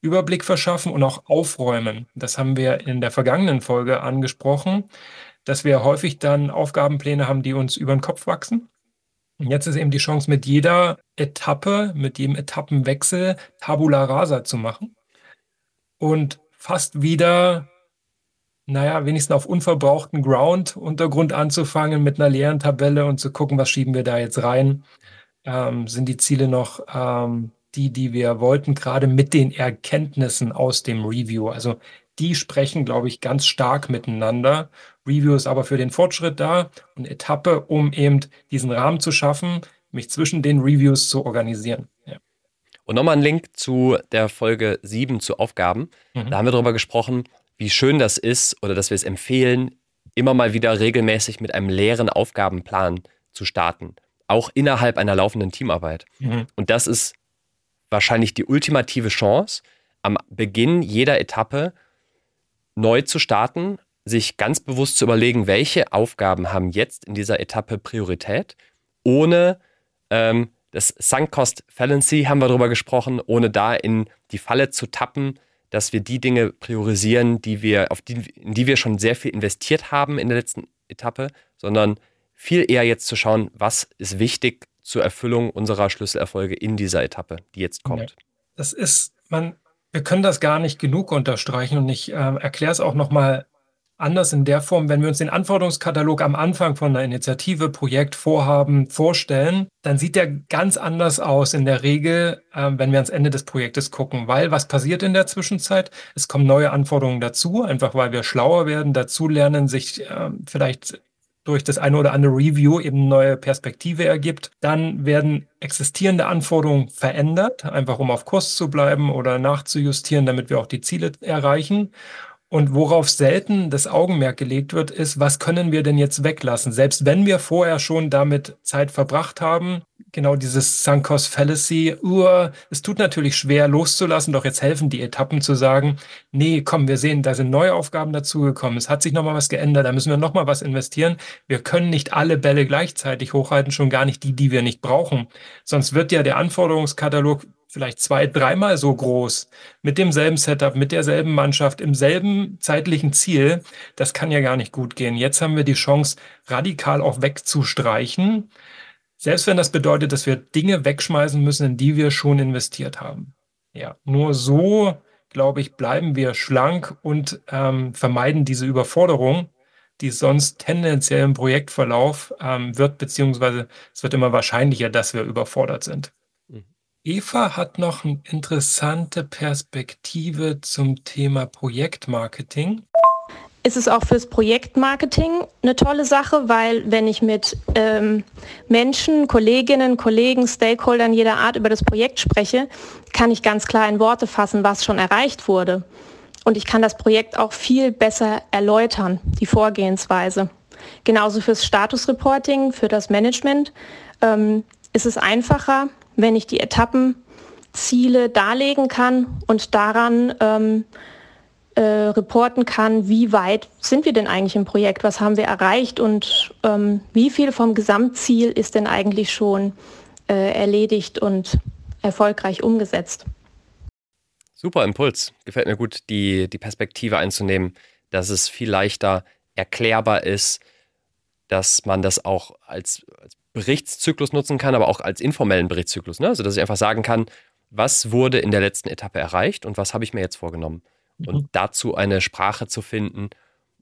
Überblick verschaffen und auch aufräumen. Das haben wir in der vergangenen Folge angesprochen, dass wir häufig dann Aufgabenpläne haben, die uns über den Kopf wachsen und jetzt ist eben die Chance, mit jeder Etappe, mit jedem Etappenwechsel Tabula Rasa zu machen und fast wieder, naja, wenigstens auf unverbrauchten Ground, Untergrund anzufangen mit einer leeren Tabelle und zu gucken, was schieben wir da jetzt rein. Ähm, sind die Ziele noch ähm, die, die wir wollten, gerade mit den Erkenntnissen aus dem Review? Also die sprechen, glaube ich, ganz stark miteinander Review ist aber für den Fortschritt da und Etappe, um eben diesen Rahmen zu schaffen, mich zwischen den Reviews zu organisieren. Ja. Und nochmal ein Link zu der Folge 7 zu Aufgaben. Mhm. Da haben wir darüber gesprochen, wie schön das ist oder dass wir es empfehlen, immer mal wieder regelmäßig mit einem leeren Aufgabenplan zu starten. Auch innerhalb einer laufenden Teamarbeit. Mhm. Und das ist wahrscheinlich die ultimative Chance, am Beginn jeder Etappe neu zu starten sich ganz bewusst zu überlegen, welche Aufgaben haben jetzt in dieser Etappe Priorität, ohne ähm, das Sunk Cost Fallacy haben wir darüber gesprochen, ohne da in die Falle zu tappen, dass wir die Dinge priorisieren, die wir, auf die, in die wir schon sehr viel investiert haben in der letzten Etappe, sondern viel eher jetzt zu schauen, was ist wichtig zur Erfüllung unserer Schlüsselerfolge in dieser Etappe, die jetzt kommt. Das ist, man, wir können das gar nicht genug unterstreichen und ich äh, erkläre es auch nochmal anders in der Form, wenn wir uns den Anforderungskatalog am Anfang von einer Initiative, Projekt, Vorhaben vorstellen, dann sieht der ganz anders aus in der Regel, äh, wenn wir ans Ende des Projektes gucken. Weil was passiert in der Zwischenzeit? Es kommen neue Anforderungen dazu, einfach weil wir schlauer werden, dazu lernen, sich äh, vielleicht durch das eine oder andere Review eben neue Perspektive ergibt. Dann werden existierende Anforderungen verändert, einfach um auf Kurs zu bleiben oder nachzujustieren, damit wir auch die Ziele erreichen. Und worauf selten das Augenmerk gelegt wird, ist, was können wir denn jetzt weglassen? Selbst wenn wir vorher schon damit Zeit verbracht haben, genau dieses Sankos Fallacy, uh, es tut natürlich schwer loszulassen, doch jetzt helfen die Etappen zu sagen, nee, komm, wir sehen, da sind neue Aufgaben dazugekommen, es hat sich nochmal was geändert, da müssen wir nochmal was investieren. Wir können nicht alle Bälle gleichzeitig hochhalten, schon gar nicht die, die wir nicht brauchen. Sonst wird ja der Anforderungskatalog vielleicht zwei, dreimal so groß, mit demselben Setup, mit derselben Mannschaft, im selben zeitlichen Ziel. Das kann ja gar nicht gut gehen. Jetzt haben wir die Chance, radikal auch wegzustreichen, selbst wenn das bedeutet, dass wir Dinge wegschmeißen müssen, in die wir schon investiert haben. Ja, nur so, glaube ich, bleiben wir schlank und ähm, vermeiden diese Überforderung, die sonst tendenziell im Projektverlauf ähm, wird, beziehungsweise es wird immer wahrscheinlicher, dass wir überfordert sind. Eva hat noch eine interessante Perspektive zum Thema Projektmarketing. Ist es auch fürs Projektmarketing eine tolle Sache, weil wenn ich mit ähm, Menschen, Kolleginnen, Kollegen, Stakeholdern jeder Art über das Projekt spreche, kann ich ganz klar in Worte fassen, was schon erreicht wurde. Und ich kann das Projekt auch viel besser erläutern, die Vorgehensweise. Genauso fürs Statusreporting, für das Management ähm, ist es einfacher, wenn ich die Etappenziele darlegen kann und daran ähm, äh, reporten kann, wie weit sind wir denn eigentlich im Projekt, was haben wir erreicht und ähm, wie viel vom Gesamtziel ist denn eigentlich schon äh, erledigt und erfolgreich umgesetzt. Super Impuls. Gefällt mir gut, die, die Perspektive einzunehmen, dass es viel leichter erklärbar ist, dass man das auch als, als Berichtszyklus nutzen kann, aber auch als informellen Berichtszyklus. Ne? Also, dass ich einfach sagen kann, was wurde in der letzten Etappe erreicht und was habe ich mir jetzt vorgenommen. Mhm. Und dazu eine Sprache zu finden,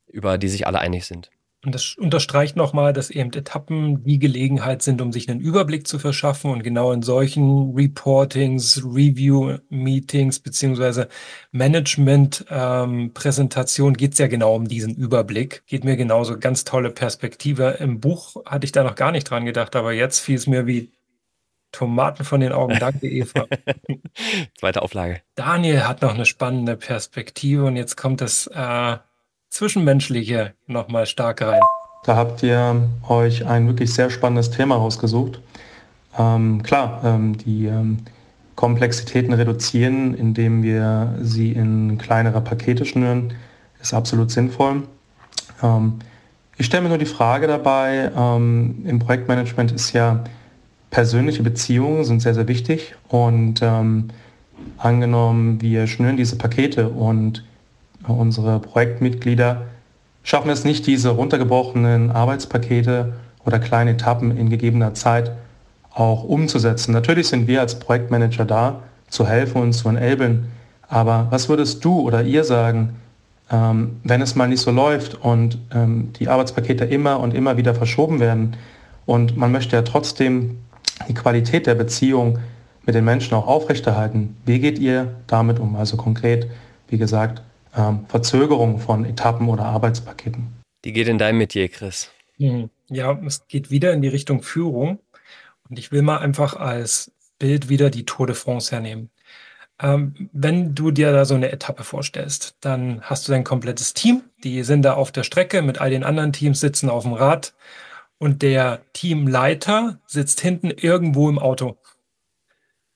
über die sich alle einig sind. Und das unterstreicht nochmal, dass eben Etappen die Gelegenheit sind, um sich einen Überblick zu verschaffen. Und genau in solchen Reportings, Review-Meetings beziehungsweise Management-Präsentationen ähm, geht es ja genau um diesen Überblick. Geht mir genauso ganz tolle Perspektive. Im Buch hatte ich da noch gar nicht dran gedacht, aber jetzt fiel es mir wie Tomaten von den Augen. Danke, Eva. [LAUGHS] Zweite Auflage. Daniel hat noch eine spannende Perspektive und jetzt kommt das äh, Zwischenmenschliche nochmal stark rein. Da habt ihr euch ein wirklich sehr spannendes Thema rausgesucht. Ähm, klar, ähm, die ähm, Komplexitäten reduzieren, indem wir sie in kleinere Pakete schnüren, ist absolut sinnvoll. Ähm, ich stelle mir nur die Frage dabei, ähm, im Projektmanagement ist ja persönliche Beziehungen sind sehr, sehr wichtig und ähm, angenommen, wir schnüren diese Pakete und Unsere Projektmitglieder schaffen es nicht, diese runtergebrochenen Arbeitspakete oder kleine Etappen in gegebener Zeit auch umzusetzen. Natürlich sind wir als Projektmanager da, zu helfen und zu enablen. Aber was würdest du oder ihr sagen, ähm, wenn es mal nicht so läuft und ähm, die Arbeitspakete immer und immer wieder verschoben werden und man möchte ja trotzdem die Qualität der Beziehung mit den Menschen auch aufrechterhalten. Wie geht ihr damit um? Also konkret, wie gesagt, ähm, Verzögerung von Etappen oder Arbeitspaketen. Die geht in deinem Metier, Chris. Hm. Ja, es geht wieder in die Richtung Führung. Und ich will mal einfach als Bild wieder die Tour de France hernehmen. Ähm, wenn du dir da so eine Etappe vorstellst, dann hast du dein komplettes Team. Die sind da auf der Strecke mit all den anderen Teams, sitzen auf dem Rad. Und der Teamleiter sitzt hinten irgendwo im Auto.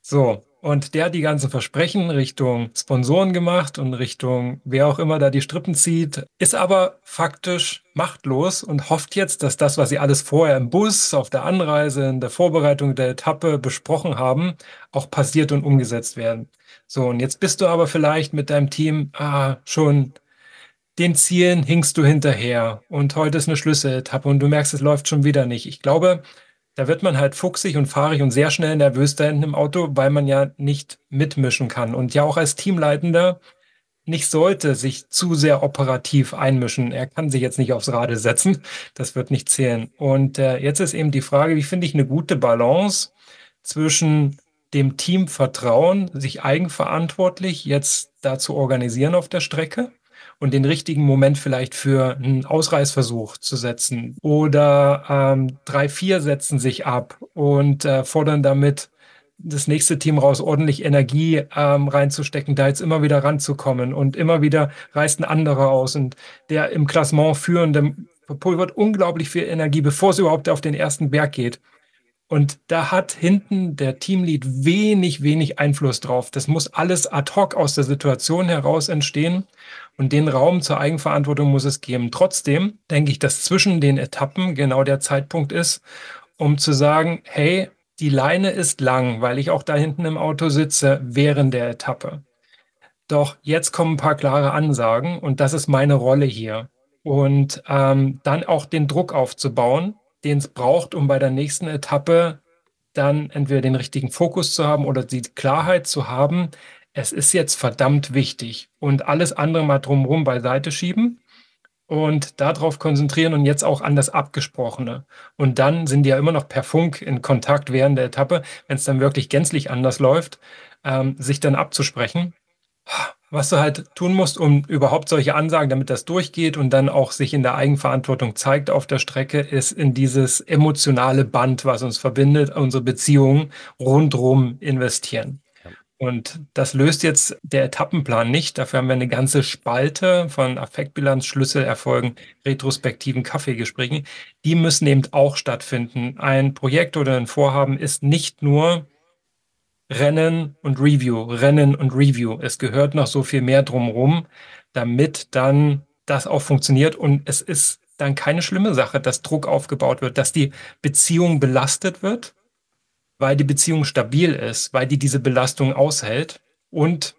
So, und der hat die ganzen Versprechen Richtung Sponsoren gemacht und Richtung wer auch immer da die Strippen zieht, ist aber faktisch machtlos und hofft jetzt, dass das, was sie alles vorher im Bus, auf der Anreise, in der Vorbereitung der Etappe besprochen haben, auch passiert und umgesetzt werden. So, und jetzt bist du aber vielleicht mit deinem Team ah, schon den Zielen hinkst du hinterher und heute ist eine Schlüsseletappe und du merkst, es läuft schon wieder nicht. Ich glaube, da wird man halt fuchsig und fahrig und sehr schnell nervös da hinten im Auto, weil man ja nicht mitmischen kann. Und ja auch als Teamleitender nicht sollte sich zu sehr operativ einmischen. Er kann sich jetzt nicht aufs Rade setzen. Das wird nicht zählen. Und äh, jetzt ist eben die Frage, wie finde ich eine gute Balance zwischen dem Team vertrauen, sich eigenverantwortlich jetzt da zu organisieren auf der Strecke und den richtigen Moment vielleicht für einen Ausreißversuch zu setzen. Oder ähm, drei, vier setzen sich ab und äh, fordern damit das nächste Team raus, ordentlich Energie ähm, reinzustecken, da jetzt immer wieder ranzukommen. Und immer wieder reißt ein anderer aus. Und der im Klassement führende verpulvert unglaublich viel Energie, bevor es überhaupt auf den ersten Berg geht. Und da hat hinten der Teamlead wenig, wenig Einfluss drauf. Das muss alles ad hoc aus der Situation heraus entstehen. Und den Raum zur Eigenverantwortung muss es geben. Trotzdem denke ich, dass zwischen den Etappen genau der Zeitpunkt ist, um zu sagen, hey, die Leine ist lang, weil ich auch da hinten im Auto sitze während der Etappe. Doch jetzt kommen ein paar klare Ansagen und das ist meine Rolle hier. Und ähm, dann auch den Druck aufzubauen, den es braucht, um bei der nächsten Etappe dann entweder den richtigen Fokus zu haben oder die Klarheit zu haben, es ist jetzt verdammt wichtig und alles andere mal drumherum beiseite schieben und darauf konzentrieren und jetzt auch an das Abgesprochene. Und dann sind die ja immer noch per Funk in Kontakt während der Etappe, wenn es dann wirklich gänzlich anders läuft, ähm, sich dann abzusprechen was du halt tun musst, um überhaupt solche Ansagen, damit das durchgeht und dann auch sich in der Eigenverantwortung zeigt auf der Strecke, ist in dieses emotionale Band, was uns verbindet, unsere Beziehungen rundrum investieren. Und das löst jetzt der Etappenplan nicht. Dafür haben wir eine ganze Spalte von Affektbilanz, Schlüsselerfolgen, retrospektiven Kaffeegesprächen. Die müssen eben auch stattfinden. Ein Projekt oder ein Vorhaben ist nicht nur Rennen und Review, Rennen und Review. Es gehört noch so viel mehr drumherum, damit dann das auch funktioniert. Und es ist dann keine schlimme Sache, dass Druck aufgebaut wird, dass die Beziehung belastet wird, weil die Beziehung stabil ist, weil die diese Belastung aushält und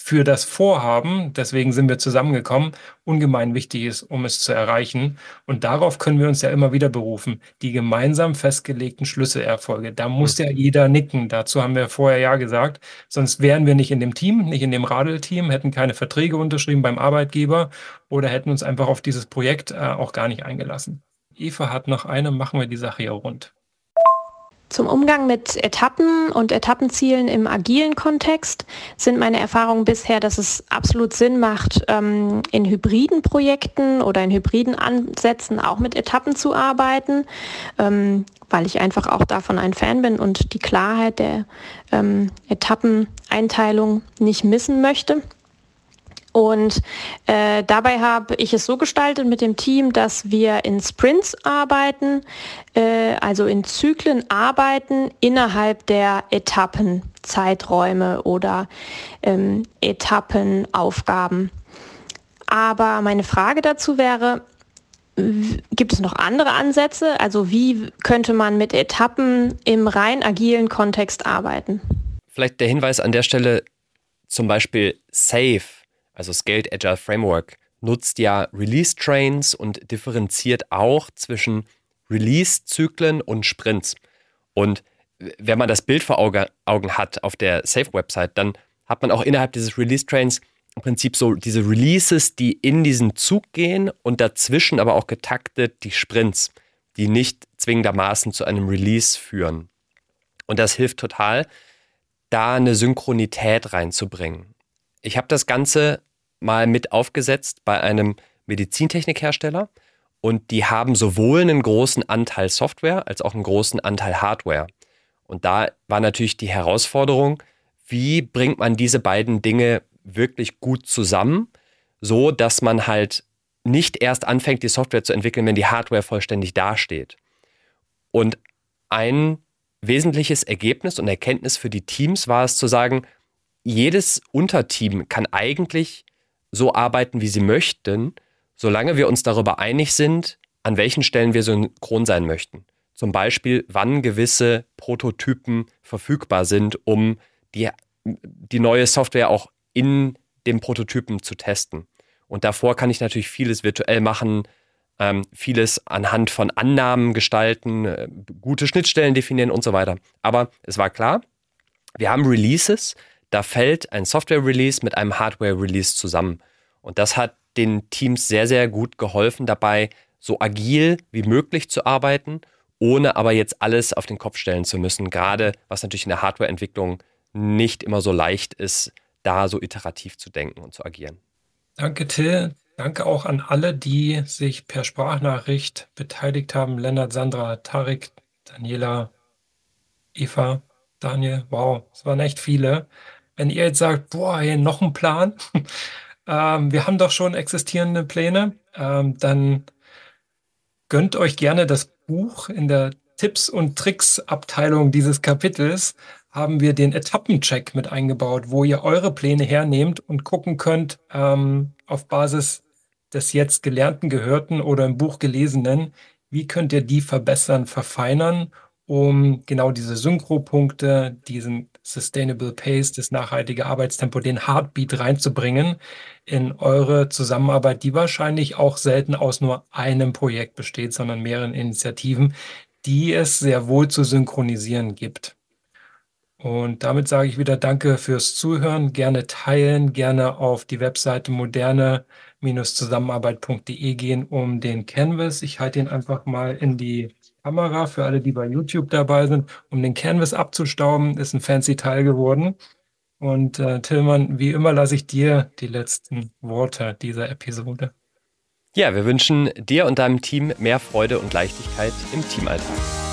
für das Vorhaben, deswegen sind wir zusammengekommen, ungemein wichtig ist, um es zu erreichen. Und darauf können wir uns ja immer wieder berufen. Die gemeinsam festgelegten Schlüsselerfolge. Da muss ja jeder nicken. Dazu haben wir vorher ja gesagt. Sonst wären wir nicht in dem Team, nicht in dem Radelteam, hätten keine Verträge unterschrieben beim Arbeitgeber oder hätten uns einfach auf dieses Projekt äh, auch gar nicht eingelassen. Eva hat noch eine, machen wir die Sache hier rund. Zum Umgang mit Etappen und Etappenzielen im agilen Kontext sind meine Erfahrungen bisher, dass es absolut Sinn macht, ähm, in hybriden Projekten oder in hybriden Ansätzen auch mit Etappen zu arbeiten, ähm, weil ich einfach auch davon ein Fan bin und die Klarheit der ähm, Etappeneinteilung nicht missen möchte. Und äh, dabei habe ich es so gestaltet mit dem Team, dass wir in Sprints arbeiten, äh, also in Zyklen arbeiten innerhalb der Etappenzeiträume oder ähm, Etappenaufgaben. Aber meine Frage dazu wäre, gibt es noch andere Ansätze? Also wie könnte man mit Etappen im rein agilen Kontext arbeiten? Vielleicht der Hinweis an der Stelle, zum Beispiel Safe also Scaled Agile Framework, nutzt ja Release-Trains und differenziert auch zwischen Release-Zyklen und Sprints. Und wenn man das Bild vor Auge, Augen hat auf der Safe-Website, dann hat man auch innerhalb dieses Release-Trains im Prinzip so diese Releases, die in diesen Zug gehen und dazwischen aber auch getaktet die Sprints, die nicht zwingendermaßen zu einem Release führen. Und das hilft total, da eine Synchronität reinzubringen. Ich habe das Ganze mal mit aufgesetzt bei einem Medizintechnikhersteller und die haben sowohl einen großen Anteil Software als auch einen großen Anteil Hardware. Und da war natürlich die Herausforderung, wie bringt man diese beiden Dinge wirklich gut zusammen, so dass man halt nicht erst anfängt, die Software zu entwickeln, wenn die Hardware vollständig dasteht. Und ein wesentliches Ergebnis und Erkenntnis für die Teams war es zu sagen, jedes Unterteam kann eigentlich so arbeiten, wie sie möchten, solange wir uns darüber einig sind, an welchen Stellen wir synchron sein möchten. Zum Beispiel, wann gewisse Prototypen verfügbar sind, um die, die neue Software auch in dem Prototypen zu testen. Und davor kann ich natürlich vieles virtuell machen, ähm, vieles anhand von Annahmen gestalten, äh, gute Schnittstellen definieren und so weiter. Aber es war klar, wir haben Releases, da fällt ein Software-Release mit einem Hardware-Release zusammen. Und das hat den Teams sehr, sehr gut geholfen dabei, so agil wie möglich zu arbeiten, ohne aber jetzt alles auf den Kopf stellen zu müssen. Gerade was natürlich in der Hardware-Entwicklung nicht immer so leicht ist, da so iterativ zu denken und zu agieren. Danke, Till. Danke auch an alle, die sich per Sprachnachricht beteiligt haben. Lennart, Sandra, Tarik, Daniela, Eva, Daniel. Wow, es waren echt viele. Wenn ihr jetzt sagt, boah, hier noch ein Plan, [LAUGHS] ähm, wir haben doch schon existierende Pläne, ähm, dann gönnt euch gerne das Buch. In der Tipps und Tricks Abteilung dieses Kapitels haben wir den Etappencheck mit eingebaut, wo ihr eure Pläne hernehmt und gucken könnt ähm, auf Basis des jetzt Gelernten, Gehörten oder im Buch Gelesenen, wie könnt ihr die verbessern, verfeinern, um genau diese Synchropunkte, diesen Sustainable Pace, das nachhaltige Arbeitstempo, den Heartbeat reinzubringen in eure Zusammenarbeit, die wahrscheinlich auch selten aus nur einem Projekt besteht, sondern mehreren Initiativen, die es sehr wohl zu synchronisieren gibt. Und damit sage ich wieder Danke fürs Zuhören. Gerne teilen, gerne auf die Webseite moderne-zusammenarbeit.de gehen, um den Canvas. Ich halte ihn einfach mal in die Kamera für alle, die bei YouTube dabei sind, um den Canvas abzustauben. Ist ein fancy Teil geworden. Und äh, Tillmann, wie immer lasse ich dir die letzten Worte dieser Episode. Ja, wir wünschen dir und deinem Team mehr Freude und Leichtigkeit im Teamalltag.